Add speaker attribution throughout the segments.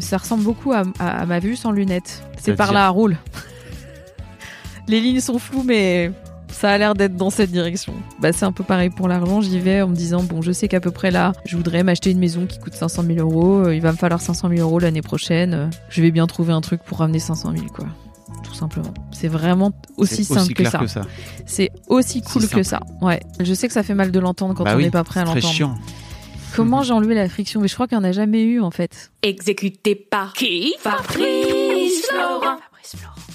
Speaker 1: Ça ressemble beaucoup à, à- à ma vue sans lunettes. C'est par là, roule. Les lignes sont floues, mais ça a l'air d'être dans cette direction. Bah, c'est un peu pareil pour l'argent. J'y vais en me disant, bon, je sais qu'à peu près là, je voudrais m'acheter une maison qui coûte 500 000 euros. Euh, Il va me falloir 500 000 euros l'année prochaine. Euh, Je vais bien trouver un truc pour ramener 500 000, quoi. Tout simplement. C'est vraiment aussi
Speaker 2: C'est
Speaker 1: simple que
Speaker 2: clair
Speaker 1: ça.
Speaker 2: que ça.
Speaker 1: C'est aussi cool que ça. Ouais. Je sais que ça fait mal de l'entendre quand
Speaker 2: Bah
Speaker 1: on
Speaker 2: oui,
Speaker 1: n'est pas prêt à
Speaker 2: c'est
Speaker 1: l'entendre.
Speaker 2: chiant.
Speaker 1: Comment j'ai enlevé la friction Mais je crois qu'il n'y en a jamais eu, en fait.
Speaker 3: Exécuté par qui? Fabrice Florent.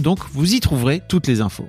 Speaker 2: donc vous y trouverez toutes les infos.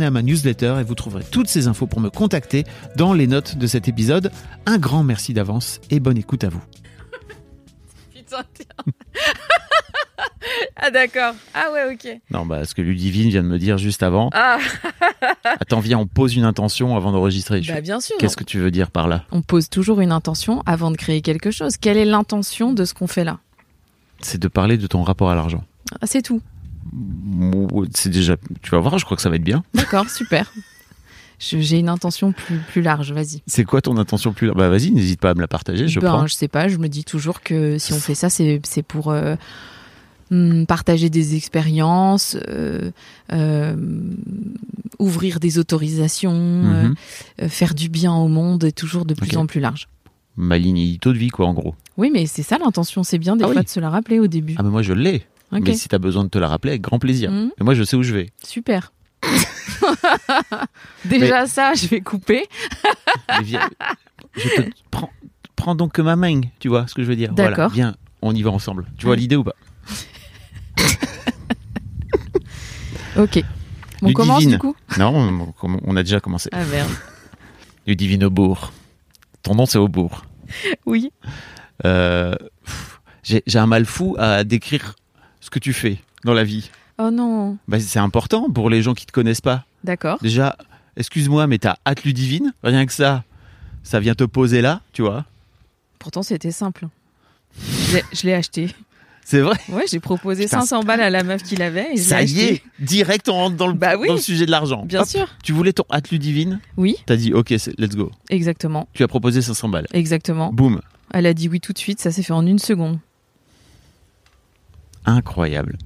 Speaker 2: à ma newsletter et vous trouverez toutes ces infos pour me contacter dans les notes de cet épisode. Un grand merci d'avance et bonne écoute à vous.
Speaker 1: Putain, tiens. ah, d'accord. Ah, ouais, ok.
Speaker 2: Non, bah, ce que Ludivine vient de me dire juste avant.
Speaker 1: Ah,
Speaker 2: Attends, viens, on pose une intention avant d'enregistrer.
Speaker 1: Bah, bien sûr.
Speaker 2: Qu'est-ce que tu veux dire par là?
Speaker 1: On pose toujours une intention avant de créer quelque chose. Quelle est l'intention de ce qu'on fait là?
Speaker 2: C'est de parler de ton rapport à l'argent.
Speaker 1: Ah, C'est tout.
Speaker 2: C'est déjà, tu vas voir, je crois que ça va être bien.
Speaker 1: D'accord, super. J'ai une intention plus, plus large, vas-y.
Speaker 2: C'est quoi ton intention plus Bah vas-y, n'hésite pas à me la partager, je
Speaker 1: ben,
Speaker 2: prends.
Speaker 1: je sais pas, je me dis toujours que si on fait ça, c'est pour euh, hum, partager des expériences, euh, euh, ouvrir des autorisations,
Speaker 2: Mhm.
Speaker 1: faire du bien au monde et toujours de plus en plus large.
Speaker 2: Ma ligne édito de vie, quoi, en gros.
Speaker 1: Oui, mais c'est ça l'intention, c'est bien des
Speaker 2: Ah
Speaker 1: fois
Speaker 2: oui.
Speaker 1: de se la rappeler au début.
Speaker 2: Ah mais moi je l'ai.
Speaker 1: Ok,
Speaker 2: Mais si t'as besoin de te la rappeler, avec grand plaisir.
Speaker 1: Mhm.
Speaker 2: Mais moi je sais où je vais.
Speaker 1: super. Déjà ça, je vais couper.
Speaker 2: Mais viens, je te prends, prends donc ma main, tu vois ce que je veux dire. Voilà,
Speaker 1: D'accord.
Speaker 2: viens, on y va ensemble. Tu vois l'idée ou pas?
Speaker 1: Ok. On commence du coup?
Speaker 2: Non, on, on a déjà commencé.
Speaker 1: Ah merde.
Speaker 2: Ludivine Aubourg. Ton nom c'est Aubourg.
Speaker 1: Oui.
Speaker 2: Euh, j'ai un mal fou à décrire ce que tu fais dans la vie.
Speaker 1: Oh non.
Speaker 2: Bah, c'est important pour les gens qui te connaissent pas.
Speaker 1: D'accord.
Speaker 2: Déjà, excuse-moi, mais t'as hâte Ludivine? Rien que ça, ça vient te poser là, tu vois
Speaker 1: Pourtant, c'était simple. Je l'ai- acheté.
Speaker 2: C'est vrai?
Speaker 1: Ouais, j'ai proposé
Speaker 2: Putain,
Speaker 1: 500 balles à la meuf qui l'avait
Speaker 2: Ça y est, direct on rentre dans le,
Speaker 1: Bah oui.
Speaker 2: dans le sujet de l'argent.
Speaker 1: Bien
Speaker 2: Hop,
Speaker 1: sûr.
Speaker 2: Tu voulais ton hâte Ludivine?
Speaker 1: Oui,
Speaker 2: T'as dit ok, let's go.
Speaker 1: exactement.
Speaker 2: Tu as proposé 500 balles.
Speaker 1: Exactement.
Speaker 2: Boum.
Speaker 1: Elle a dit oui tout de suite, ça s'est fait en une seconde.
Speaker 2: Incroyable.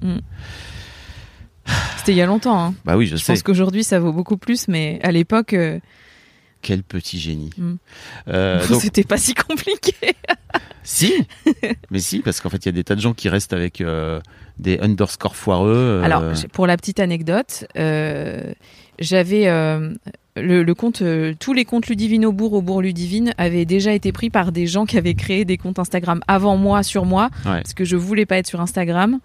Speaker 1: C'était il y a longtemps. Hein.
Speaker 2: Bah oui, je,
Speaker 1: Je
Speaker 2: sais.
Speaker 1: pense qu'aujourd'hui ça vaut beaucoup plus, mais à l'époque, euh,
Speaker 2: Quel petit génie.
Speaker 1: Mm.
Speaker 2: Euh, donc,
Speaker 1: c'était pas si compliqué.
Speaker 2: si, mais si, parce qu'en fait, il y a des tas de gens qui restent avec euh, des underscores foireux.
Speaker 1: Alors, pour la petite anecdote, j'avais euh, le, le compte, euh, tous les comptes Ludivine au bourg, au bourg Ludivine avaient déjà été pris par des gens qui avaient créé des comptes Instagram avant moi sur moi,
Speaker 2: Ouais.
Speaker 1: parce que je voulais pas être sur Instagram.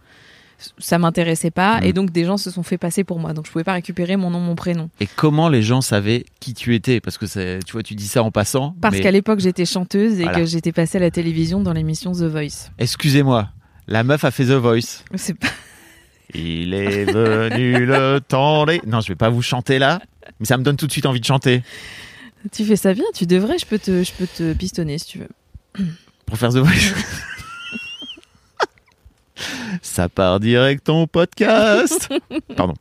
Speaker 1: Ça m'intéressait pas,
Speaker 2: Mm.
Speaker 1: et donc des gens se sont fait passer pour moi. Donc je pouvais pas récupérer mon nom, mon prénom.
Speaker 2: Et comment les gens savaient qui tu étais? Parce que tu vois, tu dis ça en passant.
Speaker 1: Parce
Speaker 2: mais
Speaker 1: qu'à l'époque j'étais chanteuse et
Speaker 2: Voilà.
Speaker 1: que j'étais passée à la télévision dans l'émission The Voice.
Speaker 2: excusez-moi, la meuf a fait The Voice.
Speaker 1: C'est pas...
Speaker 2: Il est venu le temps des. Non, je vais pas vous chanter là, mais ça me donne tout de suite envie de chanter.
Speaker 1: Tu fais ça bien, tu devrais, je peux te, je peux te pistonner si tu veux.
Speaker 2: pour faire The Voice. Ça part direct en podcast. Pardon.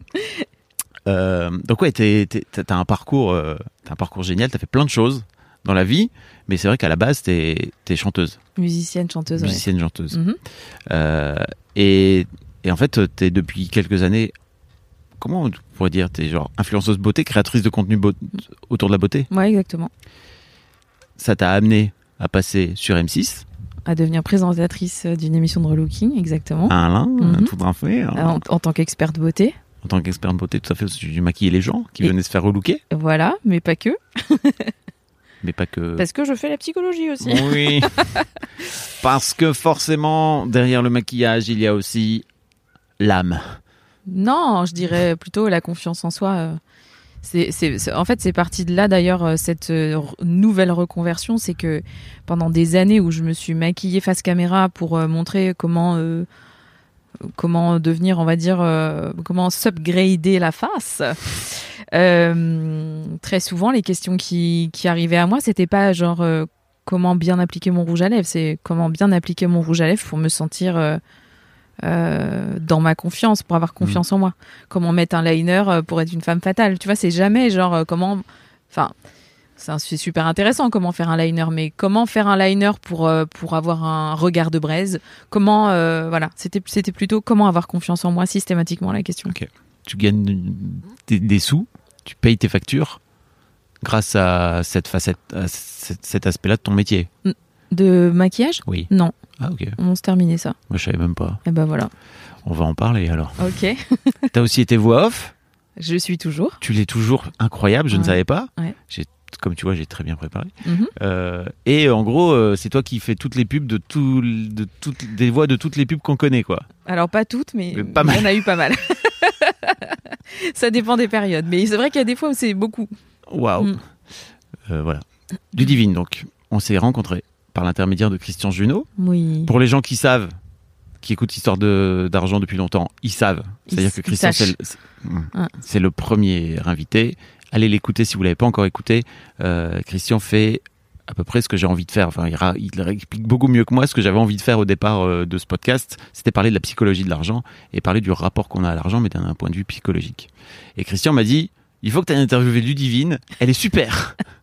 Speaker 2: Euh, donc ouais, t'as un parcours, euh, un parcours génial. T'as fait plein de choses dans la vie, mais c'est vrai qu'à la base, t'es es chanteuse,
Speaker 1: Musicienne, chanteuse,
Speaker 2: musicienne, chanteuse.
Speaker 1: Mhm.
Speaker 2: Euh, et, et en fait, t'es depuis quelques années. Comment on pourrait dire T'es genre influenceuse beauté, créatrice de contenu autour de la beauté?
Speaker 1: Ouais, exactement.
Speaker 2: Ça t'a amené à passer sur M6,
Speaker 1: À devenir présentatrice euh, d'une émission de relooking, exactement.
Speaker 2: à Alain,
Speaker 1: Mhm.
Speaker 2: tout à fait.
Speaker 1: En, en tant qu'experte beauté.
Speaker 2: en tant qu'expert de beauté, tout à fait, j'ai maquillé les gens qui
Speaker 1: Et-
Speaker 2: venaient se faire relooker,
Speaker 1: Voilà, mais pas que.
Speaker 2: mais pas que.
Speaker 1: Parce que je fais la psychologie aussi.
Speaker 2: Oui, parce que forcément, derrière le maquillage, il y a aussi l'âme.
Speaker 1: Non, je dirais plutôt la confiance en soi. euh, C'est, c'est- en fait, c'est parti de là d'ailleurs, euh, cette euh, nouvelle reconversion. C'est que pendant des années où je me suis maquillée face caméra pour montrer comment, comment devenir, on va dire, comment s'upgrader la face, très souvent, les questions qui, qui arrivaient à moi, c'était pas genre comment bien appliquer mon rouge à lèvres, c'est comment bien appliquer mon rouge à lèvres pour me sentir. Euh, dans ma confiance, pour avoir confiance en moi. Comment mettre un liner euh, pour être une femme fatale. Tu vois, c'est jamais genre euh, comment. Enfin, c'est super intéressant comment faire un liner, mais comment faire un liner pour, euh, pour avoir un regard de braise? Comment. euh, voilà, c'était plutôt comment avoir confiance en moi systématiquement la question.
Speaker 2: Tu gagnes des, des sous, tu payes tes factures grâce à cette facette, à cet, cet aspect-là de ton métier.
Speaker 1: De maquillage?
Speaker 2: Oui.
Speaker 1: Non,
Speaker 2: Ah ok.
Speaker 1: on se terminait ça.
Speaker 2: Moi je savais même pas.
Speaker 1: Et ben voilà.
Speaker 2: On va en parler alors.
Speaker 1: Ok.
Speaker 2: T'as aussi été voix off?
Speaker 1: Je suis toujours.
Speaker 2: Tu l'es toujours incroyable. Je ne savais pas.
Speaker 1: Ouais.
Speaker 2: J'ai, comme tu vois, j'ai très bien préparé.
Speaker 1: Mhm.
Speaker 2: Euh, et en gros, euh, c'est toi qui fais toutes les pubs de tout, de toutes des voix de toutes les pubs qu'on connaît, quoi.
Speaker 1: Alors pas toutes, mais
Speaker 2: Mais pas mal.
Speaker 1: en a eu pas mal. ça dépend des périodes, mais c'est vrai qu'il y a des fois où c'est beaucoup.
Speaker 2: Waouh.
Speaker 1: Mm.
Speaker 2: Euh, voilà. Du divine, donc. On s'est rencontrés par l'intermédiaire de Christian Junot.
Speaker 1: Oui.
Speaker 2: Pour les gens qui savent, qui écoutent Histoire de- d'argent depuis longtemps, ils savent. C'est-à-dire que Christian, c'est le.
Speaker 1: Ah.
Speaker 2: c'est le premier invité. Allez l'écouter si vous l'avez pas encore écouté. Euh, Christian fait à peu près ce que j'ai envie de faire. Enfin, il, il explique beaucoup mieux que moi ce que j'avais envie de faire au départ euh, de ce podcast. C'était parler de la psychologie de l'argent et parler du rapport qu'on a à l'argent, mais d'un point de vue psychologique. Et Christian m'a dit, il faut que tu ailles interviewer Ludivine. Elle est super.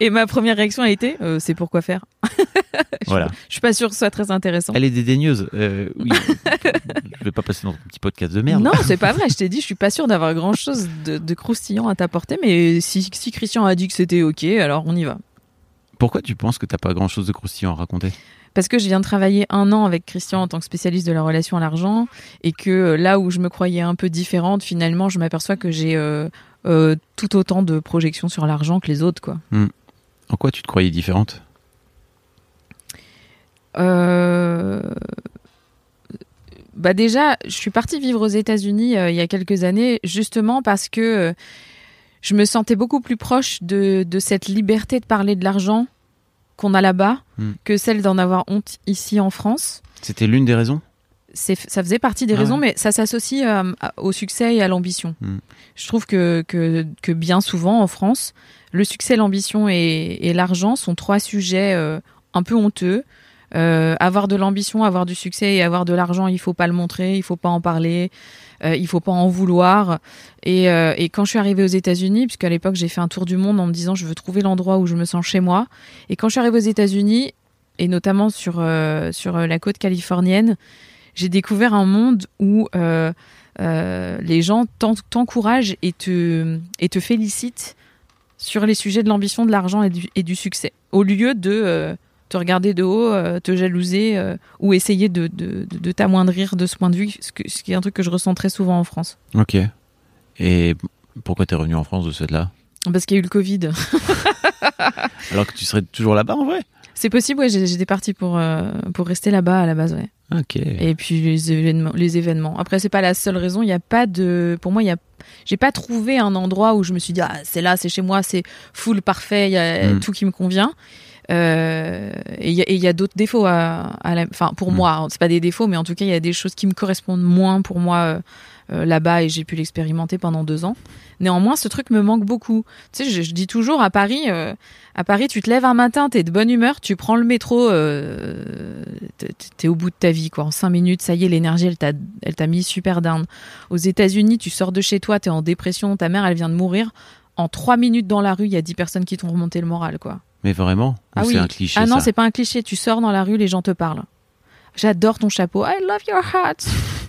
Speaker 1: Et ma première réaction a été, euh, c'est pourquoi faire.
Speaker 2: voilà.
Speaker 1: Je suis pas sûre que ce soit très intéressant.
Speaker 2: Elle est dédaigneuse. Euh, oui. je vais pas passer dans un petit podcast de merde.
Speaker 1: Non, c'est pas vrai. Je t'ai dit, je suis pas sûre d'avoir grand chose de, de croustillant à t'apporter, mais si, si Christian a dit que c'était ok, alors on y va.
Speaker 2: Pourquoi tu penses que t'as pas grand chose de croustillant à raconter?
Speaker 1: Parce que je viens de travailler un an avec Christian en tant que spécialiste de la relation à l'argent et que euh, là où je me croyais un peu différente, finalement, je m'aperçois que j'ai euh, euh, tout autant de projections sur l'argent que les autres, quoi.
Speaker 2: En quoi tu te croyais différente?
Speaker 1: Euh, Bah déjà, je suis partie vivre aux États-Unis euh, il y a quelques années, justement parce que je me sentais beaucoup plus proche de, de cette liberté de parler de l'argent qu'on a là-bas
Speaker 2: Hmm.
Speaker 1: que celle d'en avoir honte ici en France.
Speaker 2: C'était l'une des raisons?
Speaker 1: Ça faisait partie des
Speaker 2: Ah
Speaker 1: raisons,
Speaker 2: ouais.
Speaker 1: mais ça s'associe euh, au succès et à l'ambition.
Speaker 2: Hmm.
Speaker 1: Je trouve que, que, que bien souvent en France, le succès, l'ambition et, et l'argent sont trois sujets euh, un peu honteux. Euh, avoir de l'ambition, avoir du succès et avoir de l'argent, il faut pas le montrer, il faut pas en parler, il faut pas en vouloir. Et, et quand je suis arrivée aux États-Unis, puisqu'à l'époque j'ai fait un tour du monde en me disant je veux trouver l'endroit où je me sens chez moi. Et quand je suis arrivée aux États-Unis, et notamment sur sur la côte californienne, j'ai découvert un monde où euh, euh, les gens t'en- t'encouragent et te, et te félicitent sur les sujets de l'ambition, de l'argent et du, et du succès, au lieu de euh, te regarder de haut, te jalouser ou essayer de, de, de- de t'amoindrir de ce point de vue, ce, que- ce qui est un truc que je ressens très souvent en France.
Speaker 2: Ok. Et pourquoi t'es revenu en France de cette là
Speaker 1: Parce qu'il y a eu le Covid.
Speaker 2: Alors que tu serais toujours là-bas en vrai?
Speaker 1: C'est possible, ouais, j'ai- j'étais partie pour, euh, pour rester là-bas à la base, ouais.
Speaker 2: Ok.
Speaker 1: Et puis les événements, les événements. Après, c'est pas la seule raison. Il y a pas de, pour moi, il y a, j'ai pas trouvé un endroit où je me suis dit, ah, c'est là, c'est chez moi, c'est full parfait, il y a
Speaker 2: Mm.
Speaker 1: tout qui me convient. Euh, et il y a, d'autres défauts à, à la, enfin, pour
Speaker 2: Mm.
Speaker 1: moi, hein, c'est pas des défauts, mais en tout cas, il y a des choses qui me correspondent moins pour moi euh, là-bas et j'ai pu l'expérimenter pendant deux ans. Néanmoins, ce truc me manque beaucoup. Tu sais, je, je dis toujours à Paris, euh, à Paris, tu te lèves un matin, t'es de bonne humeur, tu prends le métro, euh, t'es- au bout de ta vie, quoi. En cinq minutes, ça y est, l'énergie, elle t'a, mis super down. Aux États-Unis, tu sors de chez toi, t'es en dépression, ta mère, elle vient de mourir. En trois minutes dans la rue, il y a dix personnes qui t'ont remonté le moral, quoi.
Speaker 2: Mais vraiment?
Speaker 1: Ah
Speaker 2: c'est
Speaker 1: oui.
Speaker 2: un cliché
Speaker 1: Ah non, c'est pas un cliché. Tu sors dans la rue, les gens te parlent. J'adore ton chapeau. I love your hat.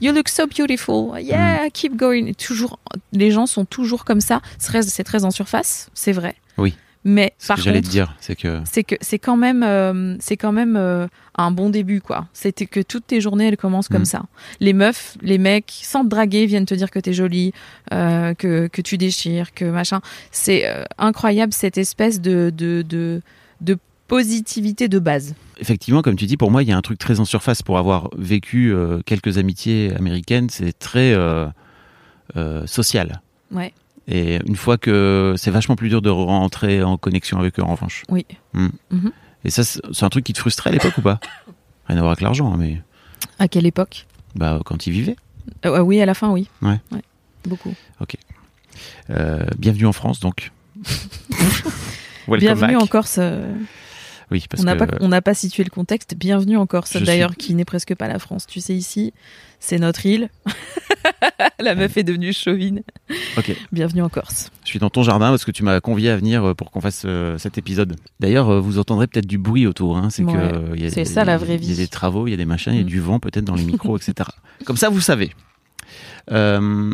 Speaker 1: You look so beautiful. Yeah, keep going. Et Toujours, les gens sont toujours comme ça. C'est très, en surface, c'est vrai.
Speaker 2: Oui.
Speaker 1: Mais
Speaker 2: Ce
Speaker 1: par
Speaker 2: que j'allais te dire, c'est que
Speaker 1: c'est que c'est quand même, euh, c'est quand même euh, un bon début, quoi. C'était que toutes tes journées, elles commencent comme
Speaker 2: Mm.
Speaker 1: ça. Les meufs, les mecs, sans te draguer, viennent te dire que t'es jolie, euh, que que tu déchires, que machin. C'est incroyable cette espèce de de de, de positivité de base.
Speaker 2: effectivement, comme tu dis, pour moi, il y a un truc très en surface. Pour avoir vécu euh, quelques amitiés américaines, c'est très euh, euh, social.
Speaker 1: Ouais.
Speaker 2: Et une fois que c'est vachement plus dur de rentrer en connexion avec eux, en revanche.
Speaker 1: Oui.
Speaker 2: Et ça, c'est un truc qui te frustrait à l'époque ou pas? Rien à voir avec l'argent, hein, mais
Speaker 1: À quelle époque?
Speaker 2: Bah, quand ils vivaient.
Speaker 1: Euh, Oui, à la fin, oui.
Speaker 2: Ouais.
Speaker 1: Beaucoup.
Speaker 2: Euh, bienvenue en France, donc.
Speaker 1: Bienvenue
Speaker 2: back.
Speaker 1: en Corse.
Speaker 2: Oui, parce
Speaker 1: on n'a
Speaker 2: que
Speaker 1: pas, on n'a pas situé le contexte. Bienvenue en Corse,
Speaker 2: Je
Speaker 1: d'ailleurs, qui n'est presque pas la France. Tu sais, ici, c'est notre île. la meuf est devenue chauvine.
Speaker 2: Ok.
Speaker 1: Bienvenue en Corse.
Speaker 2: je suis dans ton jardin parce que tu m'as convié à venir euh, pour qu'on fasse euh, cet épisode. D'ailleurs, euh, vous entendrez peut-être du bruit autour. Hein, c'est
Speaker 1: Ouais.
Speaker 2: que il y a
Speaker 1: C'est
Speaker 2: des-
Speaker 1: ça, la vraie
Speaker 2: Il y a
Speaker 1: vie.
Speaker 2: des travaux, il y a des machins, il y a
Speaker 1: Mm.
Speaker 2: du vent peut-être dans les micros, etc. Comme ça, vous savez. Euh,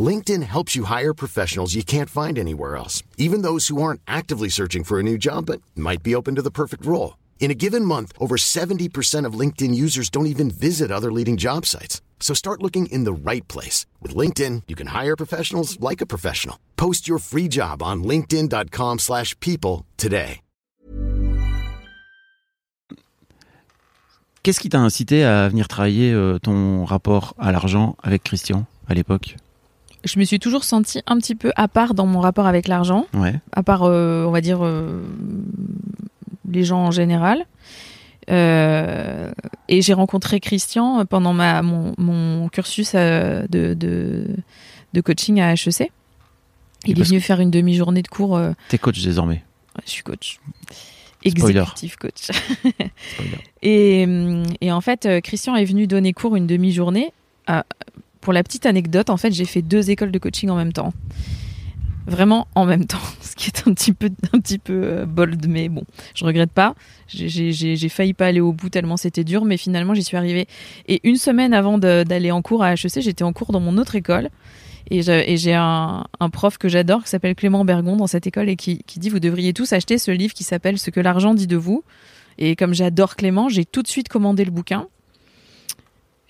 Speaker 4: LinkedIn helps you hire professionals you can't find anywhere else, even those who aren't actively searching for a new job but might be open to the perfect role. In a given month, over 70% of LinkedIn users don't even visit other leading job sites. So start looking in the right place. With LinkedIn, you can hire professionals like a professional. Post your free job on linkedin.com/people slash people today.
Speaker 2: Qu'est-ce qui t'a incité à venir travailler euh, ton rapport à l'argent avec Christian à l'époque
Speaker 1: Je me suis toujours sentie un petit peu à part dans mon rapport avec l'argent,
Speaker 2: Ouais.
Speaker 1: à part, euh, on va dire, euh, les gens en général. Euh, et j'ai rencontré Christian pendant ma, mon, mon cursus de, de, de coaching à HEC.
Speaker 2: Et
Speaker 1: Il est venu faire une demi-journée de cours.
Speaker 2: T'es coach désormais.
Speaker 1: je suis coach.
Speaker 2: Spoiler.
Speaker 1: Exécutif coach.
Speaker 2: Spoiler.
Speaker 1: Et, et en fait, Christian est venu donner cours une demi-journée. Pour la petite anecdote, en fait, j'ai fait deux écoles de coaching en même temps. Vraiment en même temps, ce qui est un petit peu, un petit peu euh, bold, mais bon, je regrette pas. J'ai- failli pas aller au bout tellement c'était dur, mais finalement j'y suis arrivée. Et une semaine avant d'aller en cours à HEC, j'étais en cours dans mon autre école. Et j'ai un, un prof que j'adore qui s'appelle Clément Bergon dans cette école et qui, qui dit Vous devriez tous acheter ce livre qui s'appelle Ce que l'argent dit de vous. Et comme j'adore Clément, j'ai tout de suite commandé le bouquin.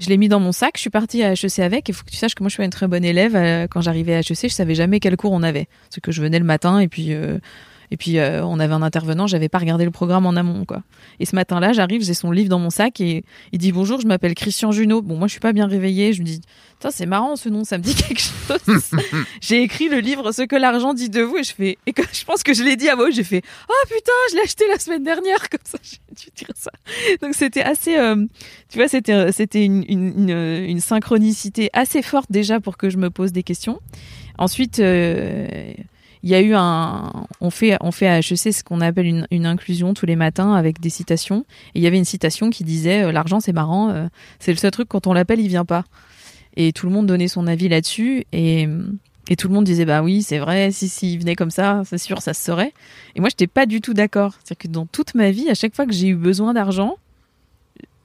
Speaker 1: Je l'ai mis dans mon sac, je suis partie à HEC avec. Il faut que tu saches que moi, je suis une très bonne élève. Euh, Quand j'arrivais à HEC, je savais jamais quel cours on avait. Parce que je venais le matin et puis, euh, et puis euh, on avait un intervenant, j'avais pas regardé le programme en amont. quoi. Et ce matin-là, j'arrive, j'ai son livre dans mon sac et il dit Bonjour, je m'appelle Christian Junot. Bon, moi, je suis pas bien réveillée. Je me dis Putain, c'est marrant ce nom, ça me dit quelque chose. j'ai écrit le livre Ce que l'argent dit de vous et je fais. Et que, je pense que je l'ai dit à moi, j'ai fait Oh putain, je l'ai acheté la semaine dernière, comme ça, j'ai dû dire ça. Donc c'était assez. euh, tu vois, c'était c'était une, une, une, une synchronicité assez forte déjà pour que je me pose des questions. Ensuite, euh, il y a eu un. On fait, on fait à HEC ce qu'on appelle une, une inclusion tous les matins avec des citations. Et il y avait une citation qui disait euh, L'argent, c'est marrant, euh, c'est le seul truc, quand on l'appelle, il vient pas. Et tout le monde donnait son avis là-dessus. Et, Et tout le monde disait bah oui, c'est vrai, si si il venait comme ça, c'est sûr, ça se saurait. Et moi, j'étais pas du tout d'accord. C'est-à-dire que dans toute ma vie, à chaque fois que j'ai eu besoin d'argent,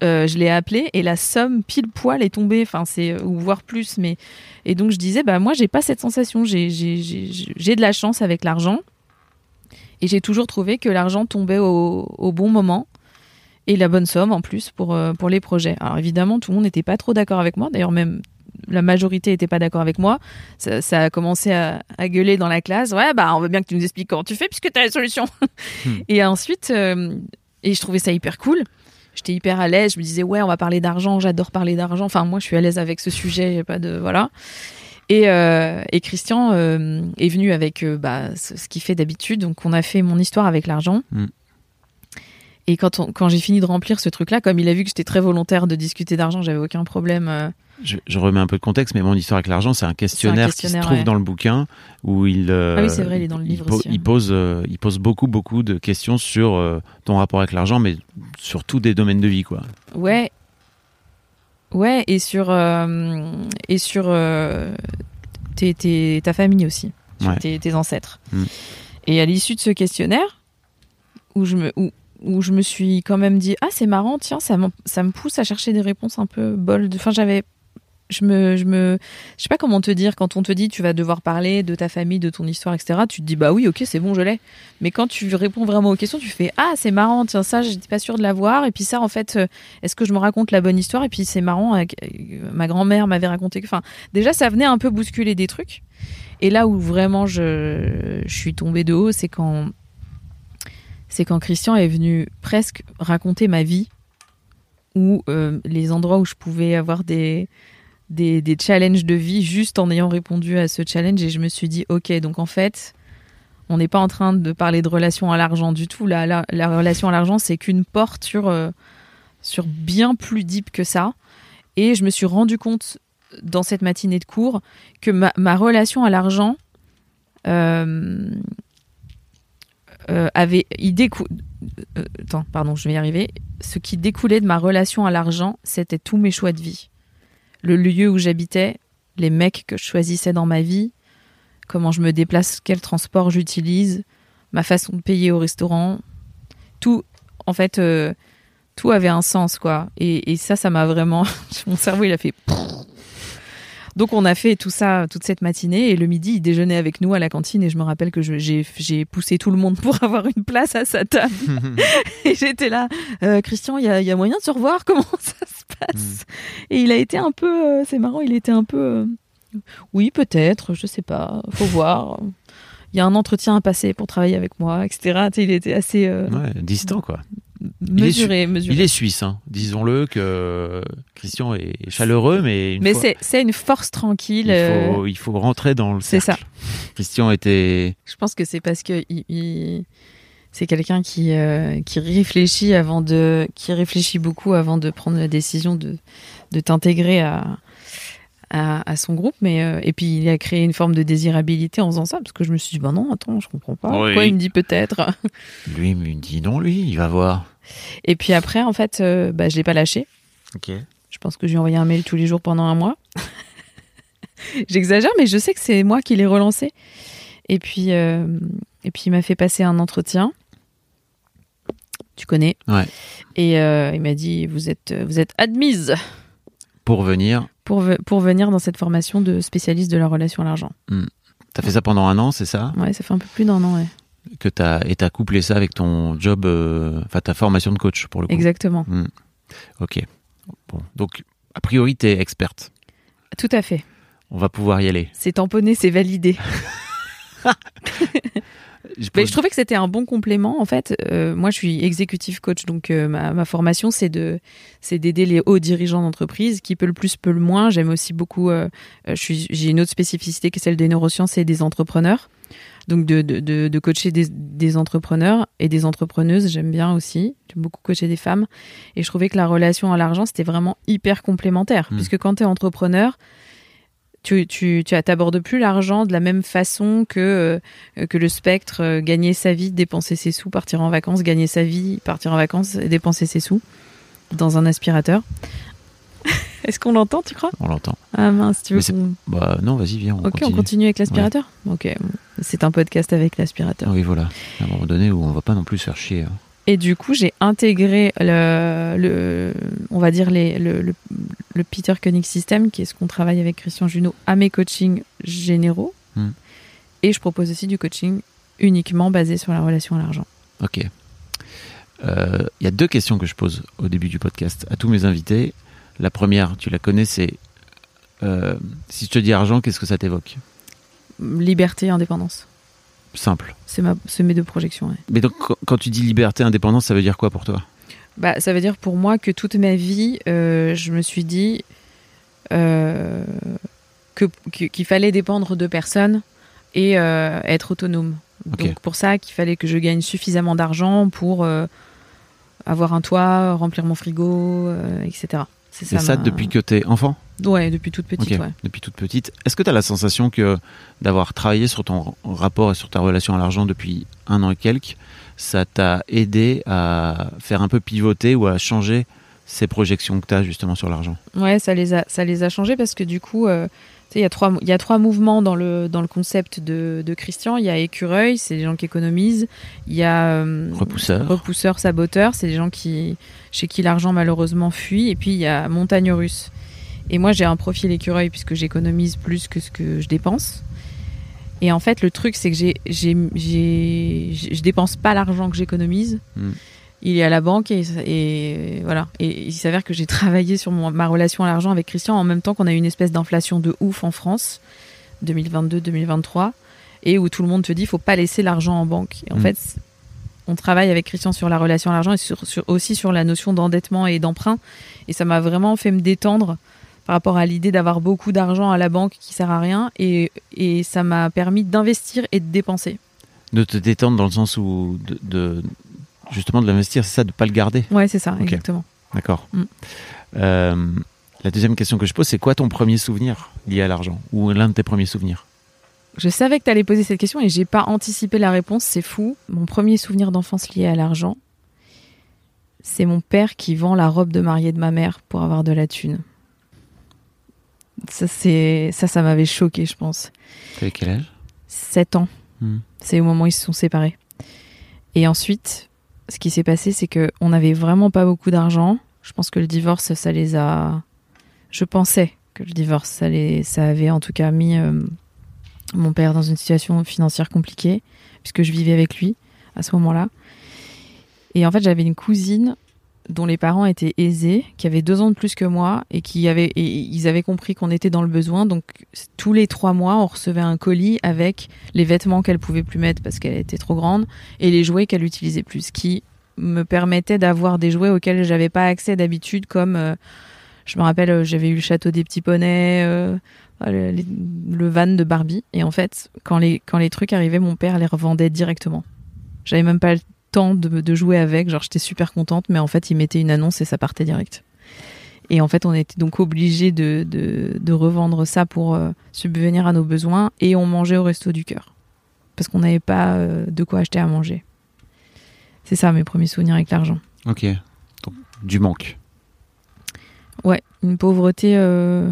Speaker 1: euh, je l'ai appelé et la somme pile poil est tombée, enfin c'est ou voire plus. Mais et donc je disais bah moi j'ai pas cette sensation, j'ai de la chance avec l'argent et j'ai toujours trouvé que l'argent tombait au, au bon moment et la bonne somme en plus pour euh, pour les projets. Alors évidemment tout le monde n'était pas trop d'accord avec moi, d'ailleurs même la majorité n'était pas d'accord avec moi. Ça, ça a commencé à, à gueuler dans la classe. Ouais, bah, on veut bien que tu nous expliques comment tu fais puisque tu as la solution. Et ensuite, euh, et je trouvais ça hyper cool. J'étais hyper à l'aise. Je me disais, ouais, on va parler d'argent. J'adore parler d'argent. Enfin, moi, je suis à l'aise avec ce sujet. a Pas de, voilà. Et, euh, et Christian euh, est venu avec euh, bah, ce, ce qu'il fait d'habitude. Donc, on a fait mon histoire avec l'argent.
Speaker 2: Mm.
Speaker 1: Et quand, on- quand j'ai fini de remplir ce truc-là, comme il a vu que j'étais très volontaire de discuter d'argent, j'avais aucun problème.
Speaker 2: Je, je remets un peu de contexte, mais mon histoire avec l'argent, c'est un questionnaire, qui se trouve
Speaker 1: ouais.
Speaker 2: dans le bouquin où il.
Speaker 1: Ah oui, c'est vrai, il est dans le livre
Speaker 2: po-
Speaker 1: aussi,
Speaker 2: Il
Speaker 1: ouais.
Speaker 2: pose, euh, il pose beaucoup, beaucoup de questions sur euh, ton rapport avec l'argent, mais sur tous des domaines de vie, quoi.
Speaker 1: Ouais. Ouais, et sur, euh, et sur euh, ta famille aussi, sur
Speaker 2: Ouais.
Speaker 1: tes, tes ancêtres.
Speaker 2: Mm.
Speaker 1: Et à l'issue de ce questionnaire, où je me, où, où je me suis quand même dit Ah, c'est marrant, tiens, ça, ça me pousse à chercher des réponses un peu bold. Enfin, j'avais. Je me, je me, je sais pas comment te dire, quand on te dit tu vas devoir parler de ta famille, de ton histoire, etc., tu te dis bah oui, ok, c'est bon, je l'ai. Mais quand tu réponds vraiment aux questions, tu fais ah c'est marrant, tiens ça j'étais pas sûre de l'avoir et puis ça en fait euh, est-ce que je me raconte la bonne histoire et puis c'est marrant euh, ma grand-mère m'avait raconté enfin déjà ça venait un peu bousculer des trucs et là où vraiment je, je suis tombée de haut c'est quand c'est quand Christian est venu presque raconter ma vie ou euh, les endroits où je pouvais avoir des des, des challenges de vie juste en ayant répondu à ce challenge et je me suis dit ok donc en fait on n'est pas en train de parler de relation à l'argent du tout. La, la, la relation à l'argent, c'est qu'une porte sur, euh, sur bien plus deep que ça. Et je me suis rendu compte dans cette matinée de cours que ma, ma relation à l'argent euh, euh, avait. Il attends, pardon, je vais y arriver. Ce qui découlait de ma relation à l'argent, c'était tous mes choix de vie. Le lieu où j'habitais, les mecs que je choisissais dans ma vie, comment je me déplace, quel transport j'utilise, ma façon de payer au restaurant. Tout, en fait, euh, tout avait un sens, quoi. Et, et ça, ça m'a vraiment. Mon cerveau, il a fait. Donc, on a fait tout ça toute cette matinée. Et le midi, il déjeunait avec nous à la cantine. Et je me rappelle que j'ai poussé tout le monde pour avoir une place à sa table. et j'étais là. Euh, Christian, il y a, il y a moyen de se revoir? Comment ça se passe? Et il a été un peu. euh, C'est marrant, il était un peu. euh, oui, peut-être, je sais pas, faut voir. Il y a un entretien à passer pour travailler avec moi, etc. Il était assez
Speaker 2: Ouais, distant, quoi. Est
Speaker 1: mesuré, mesuré.
Speaker 2: Il est suisse, hein. disons-le, que euh, Christian est chaleureux, mais une
Speaker 1: Mais c'est une force tranquille.
Speaker 2: il,
Speaker 1: euh,
Speaker 2: faut, il faut rentrer dans le
Speaker 1: c'est
Speaker 2: cercle. Christian était.
Speaker 1: Je pense que c'est parce que il, il- c'est quelqu'un qui euh, qui réfléchit avant de qui réfléchit beaucoup avant de prendre la décision de de t'intégrer à, à à son groupe mais euh, et puis il a créé une forme de désirabilité en faisant ça parce que je me suis dit bah non attends je comprends pas
Speaker 2: Oui.
Speaker 1: pourquoi il me dit peut-être?
Speaker 2: Lui, il me dit non, lui, il va voir.
Speaker 1: et puis après en fait euh, bah je l'ai pas lâché
Speaker 2: Ok.
Speaker 1: Je pense que je lui ai envoyé un mail tous les jours pendant un mois. J'exagère, mais je sais que c'est moi qui l'ai relancé. Et puis, euh, et puis il m'a fait passer un entretien. Tu connais?
Speaker 2: Ouais.
Speaker 1: Et euh, il m'a dit vous êtes, vous êtes admise
Speaker 2: Pour venir,
Speaker 1: pour, pour venir dans cette formation de spécialiste de la relation à l'argent.
Speaker 2: t'as fait ça pendant un an, c'est ça?
Speaker 1: Ouais, ça fait un peu plus d'un an, ouais.
Speaker 2: que t'as et t'as couplé ça avec ton job, euh, enfin ta formation de coach pour le coup.
Speaker 1: Exactement.
Speaker 2: Ok. Bon, donc a priori t'es experte.
Speaker 1: Tout à fait.
Speaker 2: On va pouvoir y aller.
Speaker 1: C'est tamponné, c'est validé.
Speaker 2: Je
Speaker 1: Mais je trouvais que c'était un bon complément. En fait, euh, moi, je suis executive coach, donc euh, ma, ma formation, c'est de, c'est d'aider les hauts dirigeants d'entreprise, qui peut le plus, peut le moins. J'aime aussi beaucoup. euh, euh, je suis, j'ai une autre spécificité qui est celle des neurosciences et des entrepreneurs. Donc de, de, de, de coacher des, des entrepreneurs et des entrepreneuses, j'aime bien aussi. J'aime beaucoup coacher des femmes. Et je trouvais que la relation à l'argent, c'était vraiment hyper complémentaire.
Speaker 2: Mm.
Speaker 1: Puisque quand tu es entrepreneur, tu, tu, tu abordes plus l'argent de la même façon que, euh, que le spectre, euh, gagner sa vie, dépenser ses sous, partir en vacances, gagner sa vie, partir en vacances et dépenser ses sous dans un aspirateur. Est-ce qu'on l'entend, tu crois?
Speaker 2: On l'entend.
Speaker 1: Ah mince, tu veux
Speaker 2: Bah non, vas-y, viens, on
Speaker 1: Ok,
Speaker 2: continue.
Speaker 1: on continue avec l'aspirateur? Ok, c'est un podcast avec l'aspirateur.
Speaker 2: Oui, voilà. À un moment donné où on va pas non plus chier. hein.
Speaker 1: Et du coup, j'ai intégré le, le- on va dire les, le, le, le Peter Koenig System, qui est ce qu'on travaille avec Christian Junot, à mes coachings généraux.
Speaker 2: Hmm.
Speaker 1: Et je propose aussi du coaching uniquement basé sur la relation à l'argent.
Speaker 2: Ok. Euh, Il y a deux questions que je pose au début du podcast à tous mes invités. La première, tu la connais, c'est euh, si je te dis argent, qu'est-ce que ça t'évoque?
Speaker 1: Liberté, indépendance.
Speaker 2: Simple.
Speaker 1: C'est ma, c'est mes deux projections. ouais.
Speaker 2: Mais donc, quand- tu dis liberté, indépendance, ça veut dire quoi pour toi?
Speaker 1: Bah, ça veut dire pour moi que toute ma vie, euh, je me suis dit euh, que- qu'il fallait dépendre de personne et euh, être autonome. Donc pour ça, qu'il fallait que je gagne suffisamment d'argent pour avoir un toit, remplir mon frigo, etc. C'est
Speaker 2: Et ça
Speaker 1: ma-
Speaker 2: depuis que t'es enfant?
Speaker 1: Ouais, depuis toute petite, ouais.
Speaker 2: Depuis toute petite. Est-ce que tu as la sensation que d'avoir travaillé sur ton rapport et sur ta relation à l'argent depuis un an et quelques, ça t'a aidé à faire un peu pivoter ou à changer ces projections que tu as justement sur l'argent?
Speaker 1: Ouais, ça les a, ça les a changés parce que du coup, euh, il y a trois, y a trois mouvements dans le dans le concept de, de Christian. Il y a écureuil, c'est les gens qui économisent. Il y a euh,
Speaker 2: Repousseur.
Speaker 1: repousseur, saboteur, c'est les gens qui chez qui l'argent malheureusement fuit. Et puis il y a montagne russe. Et moi, j'ai un profil écureuil puisque j'économise plus que ce que je dépense. Et en fait, le truc, c'est que j'ai, j'ai, j'ai, je dépense pas l'argent que j'économise.
Speaker 2: Hmm.
Speaker 1: Il est à la banque et, et voilà. Et il s'avère que j'ai travaillé sur mon- ma relation à l'argent avec Christian en même temps qu'on a eu une espèce d'inflation de ouf en France, 2022-2023, et où tout le monde te dit faut pas laisser l'argent en banque. Et en
Speaker 2: Hmm.
Speaker 1: fait, on travaille avec Christian sur la relation à l'argent et sur, sur- aussi sur la notion d'endettement et d'emprunt. Et ça m'a vraiment fait me détendre par rapport à l'idée d'avoir beaucoup d'argent à la banque qui sert à rien. Et, et ça m'a permis d'investir et de dépenser.
Speaker 2: De te détendre dans le sens où de, de- justement de l'investir, c'est ça, de pas le garder.
Speaker 1: Ouais, c'est ça, exactement.
Speaker 2: D'accord.
Speaker 1: Mm.
Speaker 2: Euh, la deuxième question que je pose, c'est quoi ton premier souvenir lié à l'argent ou l'un de tes premiers souvenirs?
Speaker 1: Je savais que tu allais poser cette question et j'ai pas anticipé la réponse, c'est fou. Mon premier souvenir d'enfance lié à l'argent, c'est mon père qui vend la robe de mariée de ma mère pour avoir de la thune. Ça, c'est ça, ça m'avait choqué, je pense.
Speaker 2: T'avais quel âge?
Speaker 1: 7 ans.
Speaker 2: Hmm.
Speaker 1: C'est au moment où ils se sont séparés. Et ensuite, ce qui s'est passé, c'est que on n'avait vraiment pas beaucoup d'argent. Je pense que le divorce, ça les a. Je pensais que le divorce, ça, les... ça avait en tout cas mis euh, mon père dans une situation financière compliquée, puisque je vivais avec lui à ce moment-là. Et en fait, j'avais une cousine dont les parents étaient aisés, qui avait deux ans de plus que moi, et qui avait, et ils avaient compris qu'on était dans le besoin. Donc, tous les trois mois, on recevait un colis avec les vêtements qu'elle pouvait plus mettre parce qu'elle était trop grande et les jouets qu'elle utilisait plus, qui me permettait d'avoir des jouets auxquels j'avais pas accès d'habitude, comme euh, je me rappelle, euh, j'avais eu le château des petits poneys, euh, le, les- le van de Barbie, et en fait, quand les quand les trucs arrivaient, mon père les revendait directement. J'avais même pas le temps de, de jouer avec, genre j'étais super contente, mais en fait, il mettait une annonce et ça partait direct. Et en fait, on était donc obligé de, de, de revendre ça pour euh, subvenir à nos besoins et on mangeait au resto du cœur. Parce qu'on n'avait pas euh, de quoi acheter à manger. C'est ça mes premiers souvenirs avec l'argent.
Speaker 2: Ok. Donc, du manque.
Speaker 1: Ouais, une pauvreté euh,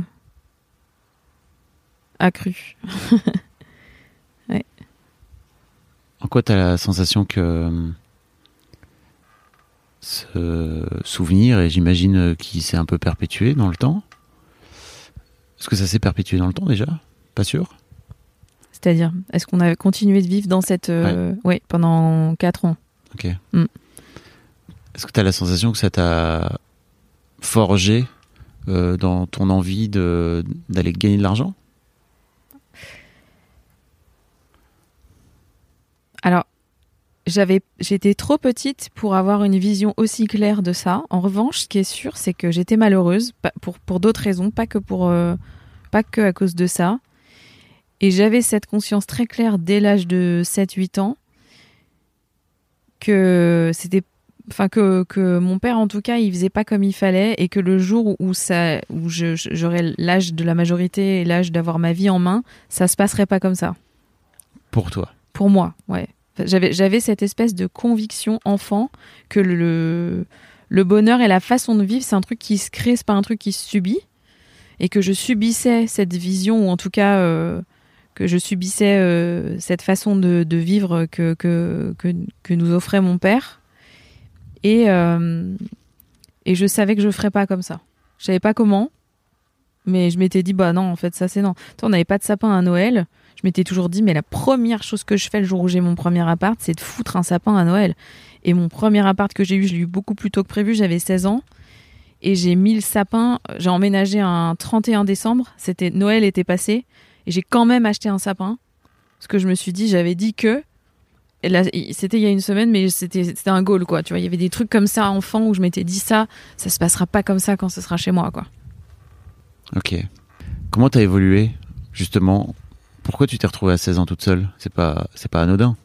Speaker 1: accrue.
Speaker 2: En quoi tu as la sensation que ce souvenir, et j'imagine qu'il s'est un peu perpétué dans le temps Est-ce que ça s'est perpétué dans le temps déjà? Pas sûr?
Speaker 1: C'est-à-dire, est-ce qu'on a continué de vivre dans cette... euh, ouais. pendant 4 ans?
Speaker 2: Ok.
Speaker 1: Mm.
Speaker 2: Est-ce que tu as la sensation que ça t'a forgé euh, dans ton envie d'aller gagner de l'argent?
Speaker 1: Alors, j'avais, j'étais trop petite pour avoir une vision aussi claire de ça. En revanche, ce qui est sûr, c'est que j'étais malheureuse pour, pour d'autres raisons, pas que pour, euh, pas que à cause de ça. Et j'avais cette conscience très claire dès l'âge de 7-8 ans que c'était, enfin que, que mon père en tout cas, il faisait pas comme il fallait et que le jour où ça, où j'aurais l'âge de la majorité et l'âge d'avoir ma vie en main, ça se passerait pas comme ça.
Speaker 2: pour toi
Speaker 1: Pour moi, ouais. J'avais, j'avais cette espèce de conviction enfant que le, le bonheur et la façon de vivre, c'est un truc qui se crée, c'est pas un truc qui se subit. Et que je subissais cette vision, ou en tout cas euh, que je subissais euh, cette façon de, de vivre que, que, que, que nous offrait mon père. Et, euh, et je savais que je ferais pas comme ça. Je savais pas comment, mais je m'étais dit, bah non, en fait, ça c'est non. Toi, on n'avait pas de sapin à Noël. M'étais toujours dit, mais la première chose que je fais le jour où j'ai mon premier appart, c'est de foutre un sapin à Noël. Et mon premier appart que j'ai eu, je l'ai eu beaucoup plus tôt que prévu, j'avais 16 ans. Et j'ai mis le sapin, j'ai emménagé un 31 décembre, c'était Noël était passé, et j'ai quand même acheté un sapin. Parce que je me suis dit, j'avais dit que. C'était il y a une semaine, mais c'était c'était un goal, quoi. Tu vois, il y avait des trucs comme ça, enfant, où je m'étais dit ça, ça se passera pas comme ça quand ce sera chez moi, quoi.
Speaker 2: Ok. Comment t'as évolué, justement Pourquoi tu t'es retrouvée à 16 ans toute seule? C'est pas, c'est pas anodin.